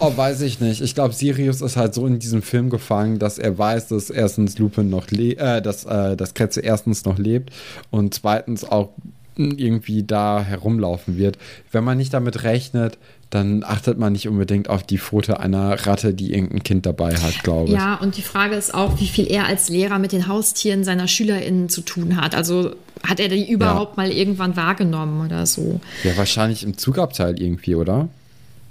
Oh, weiß ich nicht. Ich glaube, Sirius ist halt so in diesem Film gefangen, dass er weiß, dass erstens Lupin noch lebt, äh, dass, äh, dass Kretze erstens noch lebt und zweitens auch irgendwie da herumlaufen wird. Wenn man nicht damit rechnet, dann achtet man nicht unbedingt auf die Pfote einer Ratte, die irgendein Kind dabei hat, glaube ich. Ja, und die Frage ist auch, wie viel er als Lehrer mit den Haustieren seiner SchülerInnen zu tun hat. Also hat er die überhaupt ja. mal irgendwann wahrgenommen oder so? Ja, wahrscheinlich im Zugabteil irgendwie, oder?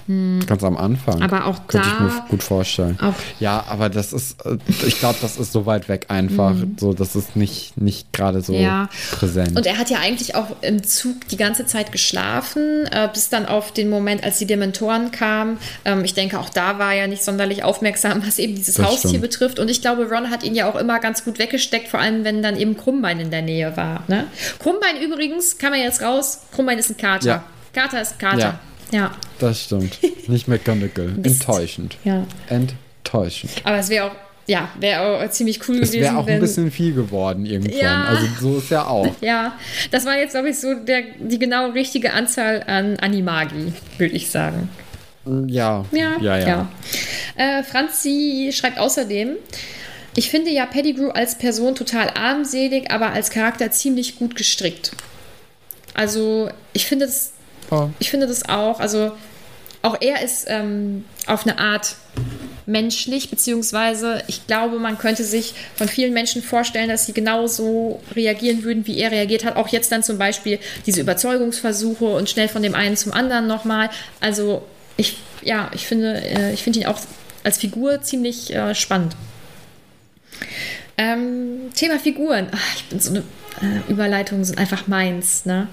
Hm. Ganz am Anfang. Aber auch Könnte da. ich mir gut vorstellen. ja, aber das ist, äh, ich glaube, das ist so weit weg einfach. Mhm. So, das ist nicht, nicht gerade so ja. präsent. Und er hat ja eigentlich auch im Zug die ganze Zeit geschlafen, äh, bis dann auf den Moment, als die Dementoren kamen. Ähm, ich denke, auch da war er nicht sonderlich aufmerksam, was eben dieses das Haustier stimmt. betrifft. Und ich glaube, Ron hat ihn ja auch immer ganz gut weggesteckt, vor allem wenn dann eben Krummbein in der Nähe war. Ne? Krummbein übrigens, kann man jetzt raus, Krummbein ist ein Kater. Ja. Kater ist ein Kater. Ja. Ja. Das stimmt. Nicht McGonagall. Enttäuschend. Ja. Enttäuschend. Aber es wäre auch, ja, wäre auch ziemlich cool es gewesen. Es wäre auch ein bisschen viel geworden irgendwann. Ja. Also so ist ja auch. Ja, das war jetzt, glaube ich, so der, die genau richtige Anzahl an Animagi, würde ich sagen. Ja. Ja, ja. ja. ja. Äh, Franzi schreibt außerdem, ich finde ja Pettigrew als Person total armselig, aber als Charakter ziemlich gut gestrickt. Also, ich finde es Oh. Ich finde das auch. Also auch er ist ähm, auf eine Art menschlich, beziehungsweise ich glaube, man könnte sich von vielen Menschen vorstellen, dass sie genauso reagieren würden, wie er reagiert hat. Auch jetzt dann zum Beispiel diese Überzeugungsversuche und schnell von dem einen zum anderen nochmal. Also ich, ja, ich finde, äh, ich finde ihn auch als Figur ziemlich äh, spannend. Ähm, Thema Figuren. Ach, ich bin so eine äh, Überleitungen sind einfach meins, ne?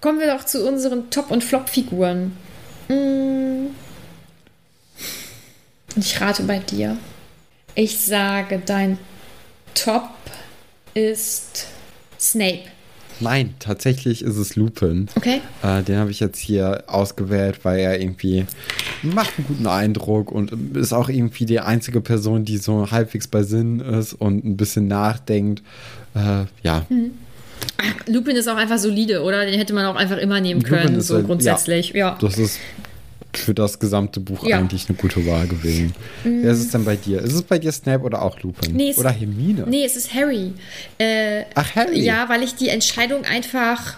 Kommen wir doch zu unseren Top- und Flop-Figuren. Hm. Ich rate bei dir. Ich sage, dein Top ist Snape. Nein, tatsächlich ist es Lupin. Okay. Äh, den habe ich jetzt hier ausgewählt, weil er irgendwie macht einen guten Eindruck und ist auch irgendwie die einzige Person, die so halbwegs bei Sinn ist und ein bisschen nachdenkt. Äh, ja. Hm. Lupin ist auch einfach solide, oder? Den hätte man auch einfach immer nehmen können, so halt, grundsätzlich. Ja, ja. Das ist für das gesamte Buch ja. eigentlich eine gute Wahl gewesen. Mhm. Wer ist es denn bei dir? Ist es bei dir Snape oder auch Lupin? Nee, oder Hermine? Nee, es ist Harry. Äh, Ach, Harry? Ja, weil ich die Entscheidung einfach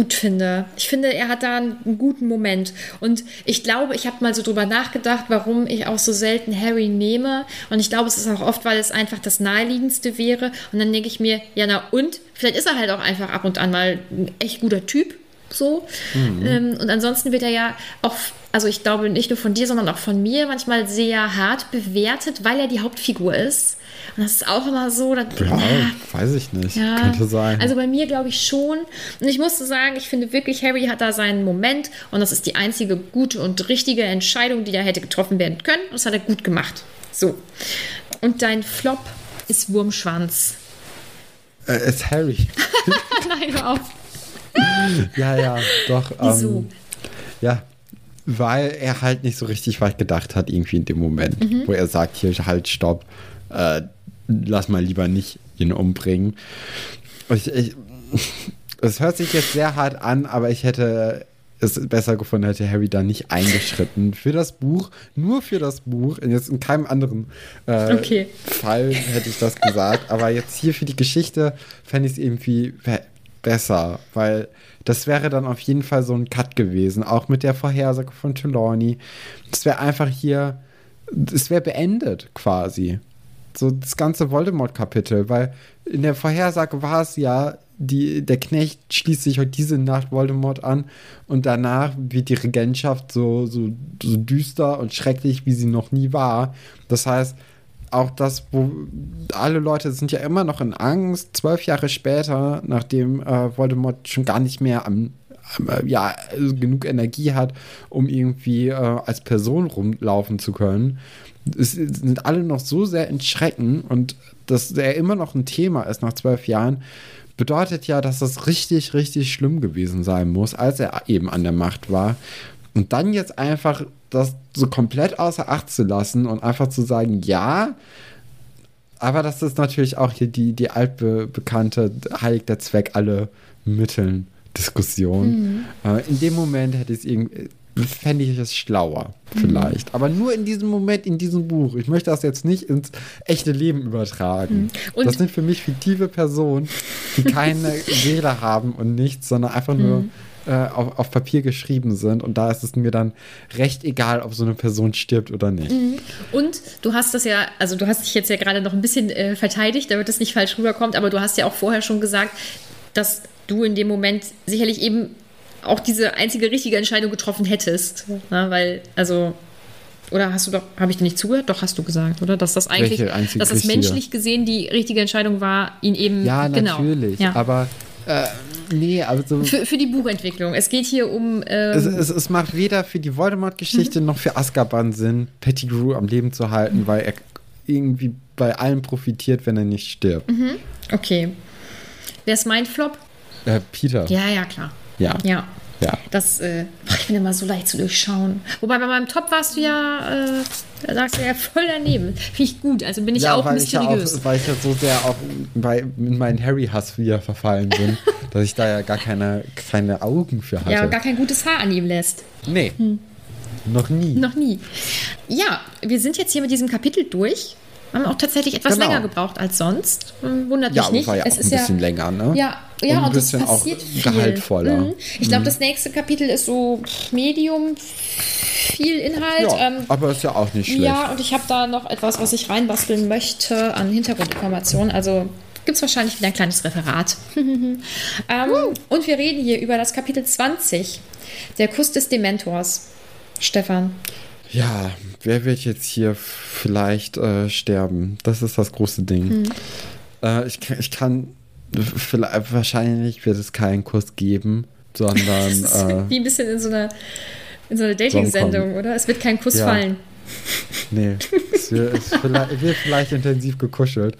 gut finde. Ich finde, er hat da einen guten Moment. Und ich glaube, ich habe mal so drüber nachgedacht, warum ich auch so selten Harry nehme. Und ich glaube, es ist auch oft, weil es einfach das Naheliegendste wäre. Und dann denke ich mir, ja, na und? Vielleicht ist er halt auch einfach ab und an mal ein echt guter Typ. So. Mhm. Ähm, und ansonsten wird er ja auch, also ich glaube nicht nur von dir, sondern auch von mir manchmal sehr hart bewertet, weil er die Hauptfigur ist. Und das ist auch immer so. Dass, ja, äh, weiß ich nicht. Ja, Könnte sein. Also bei mir glaube ich schon. Und ich musste sagen, ich finde wirklich, Harry hat da seinen Moment. Und das ist die einzige gute und richtige Entscheidung, die da hätte getroffen werden können. Und das hat er gut gemacht. So. Und dein Flop ist Wurmschwanz. Äh, ist Harry. Nein, hör auf. Ja, ja, doch. Wieso? Ähm, ja, weil er halt nicht so richtig weit gedacht hat, irgendwie in dem Moment, mhm. wo er sagt, hier, halt, stopp äh, lass mal lieber nicht ihn umbringen. Ich, ich, es hört sich jetzt sehr hart an, aber ich hätte es besser gefunden, hätte Harry da nicht eingeschritten. Für das Buch, nur für das Buch. Jetzt in keinem anderen äh, Okay. Fall hätte ich das gesagt. Aber jetzt hier für die Geschichte fände ich es irgendwie besser, weil das wäre dann auf jeden Fall so ein Cut gewesen. Auch mit der Vorhersage von Trelawney. Das wäre einfach hier, es wäre beendet quasi. So das ganze Voldemort-Kapitel, weil in der Vorhersage war es ja, die, der Knecht schließt sich heute diese Nacht Voldemort an und danach wird die Regentschaft so, so, so düster und schrecklich, wie sie noch nie war. Das heißt, auch das, wo alle Leute sind ja immer noch in Angst, zwölf Jahre später, nachdem äh, Voldemort schon gar nicht mehr am, am äh, ja, also genug Energie hat, um irgendwie äh, als Person rumlaufen zu können. Es sind alle noch so sehr in Schrecken und dass er immer noch ein Thema ist nach zwölf Jahren, bedeutet ja, dass das richtig, richtig schlimm gewesen sein muss, als er eben an der Macht war. Und dann jetzt einfach das so komplett außer Acht zu lassen und einfach zu sagen, ja, aber das ist natürlich auch hier die, die altbekannte Heilig der Zweck alle Mitteln Diskussion. Äh, in dem Moment hätte ich es irgendwie, fände ich es schlauer, vielleicht. Aber nur in diesem Moment, in diesem Buch. Ich möchte das jetzt nicht ins echte Leben übertragen. Und- das sind für mich fiktive Personen, die keine Seele haben und nichts, sondern einfach nur äh, auf, auf Papier geschrieben sind. Und da ist es mir dann recht egal, ob so eine Person stirbt oder nicht. Und du hast das ja, also du hast dich jetzt ja gerade noch ein bisschen äh, verteidigt, damit es nicht falsch rüberkommt, aber du hast ja auch vorher schon gesagt, dass du in dem Moment sicherlich eben auch diese einzige richtige Entscheidung getroffen hättest. Na, weil, also, oder hast du doch, habe ich dir nicht zugehört? Doch, hast du gesagt, oder? Dass das eigentlich, dass das richtige? menschlich gesehen die richtige Entscheidung war, ihn eben, Ja, genau. natürlich. Ja. Aber äh, nee, also. für, für die Buchentwicklung. Es geht hier um. Ähm, Es, es, es macht weder für die Voldemort-Geschichte noch für Azkaban Sinn, Pettigrew am Leben zu halten, weil er irgendwie bei allem profitiert, wenn er nicht stirbt. okay. Wer ist mein Flop? Äh, Peter. Ja, ja, klar. Ja. Ja. Ja. Das, äh, ich bin immer so leicht zu durchschauen. Wobei bei meinem Top warst du ja, äh, da sagst du ja voll daneben. Finde ich gut. Also bin ich ja, auch weil ich ja mysteriös. auch, weil ich ja so sehr auch bei, in meinen Harry-Hass wieder verfallen bin, dass ich da ja gar keine, keine Augen für hatte. ja, gar kein gutes Haar an ihm lässt. nee. Noch nie. Noch nie. Ja, wir sind jetzt hier mit diesem Kapitel durch. Haben auch tatsächlich etwas Genau. länger gebraucht als sonst. Hm, Wundert ja, mich aber nicht. war ja es auch ist ein bisschen länger, ne? Ja, ja, und und, ein bisschen auch passiert viel. gehaltvoller. Mhm. Ich glaube, das nächste Kapitel ist so Medium, viel Inhalt. Ja, ähm, aber ist ja auch nicht schlecht. Ja, und ich habe da noch etwas, was ich reinbasteln möchte an Hintergrundinformationen. Also gibt es wahrscheinlich wieder ein kleines Referat. ähm, und wir reden hier über das Kapitel 20, der Kuss des Dementors. Stefan. Ja, wer wird jetzt hier vielleicht äh, sterben? Das ist das große Ding. Hm. Äh, ich, ich kann, vielleicht, wahrscheinlich wird es keinen Kuss geben, sondern Das ist äh, wie ein bisschen in so einer, in so einer Dating-Sendung, oder? Es wird kein Kuss Ja. fallen. nee, es wird, es vielleicht, wird vielleicht intensiv gekuschelt.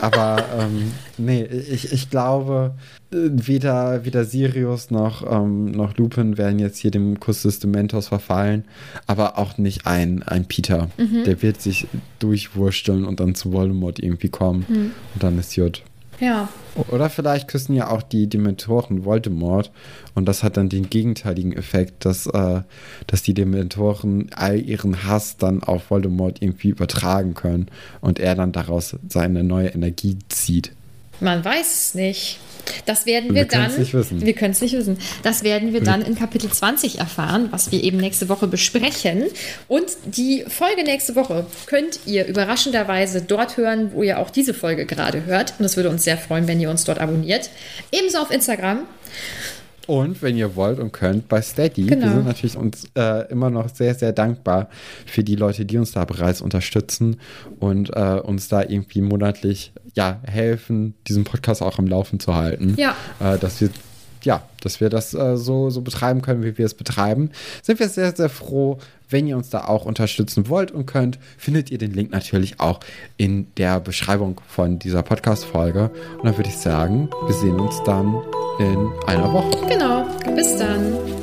Aber ähm, nee, ich, ich glaube, weder, weder Sirius noch, ähm, noch Lupin werden jetzt hier dem Kuss des Dementors verfallen, aber auch nicht ein, ein Peter. Mhm. Der wird sich durchwursteln und dann zu Voldemort irgendwie kommen. Mhm. Und dann ist Jut. Ja. Oder vielleicht küssen ja auch die Dementoren Voldemort und das hat dann den gegenteiligen Effekt, dass, äh, dass die Dementoren all ihren Hass dann auf Voldemort irgendwie übertragen können und er dann daraus seine neue Energie zieht. Man weiß es nicht. Das werden Wir wir, dann. können's nicht wissen. Wir können es nicht wissen. Das werden wir dann in Kapitel 20 erfahren, was wir eben nächste Woche besprechen. Und die Folge nächste Woche könnt ihr überraschenderweise dort hören, wo ihr auch diese Folge gerade hört. Und es würde uns sehr freuen, wenn ihr uns dort abonniert. Ebenso auf Instagram. Und wenn ihr wollt und könnt, bei Steady. Genau. Wir sind natürlich uns äh, immer noch sehr, sehr dankbar für die Leute, die uns da bereits unterstützen und äh, uns da irgendwie monatlich ja, helfen, diesen Podcast auch am Laufen zu halten. Ja. Äh, dass wir ja, dass wir das äh, so, so betreiben können, wie wir es betreiben. Sind wir sehr, sehr froh, wenn ihr uns da auch unterstützen wollt und könnt, findet ihr den Link natürlich auch in der Beschreibung von dieser Podcast-Folge. Und dann würde ich sagen, wir sehen uns dann in einer Woche. Genau. Bis dann.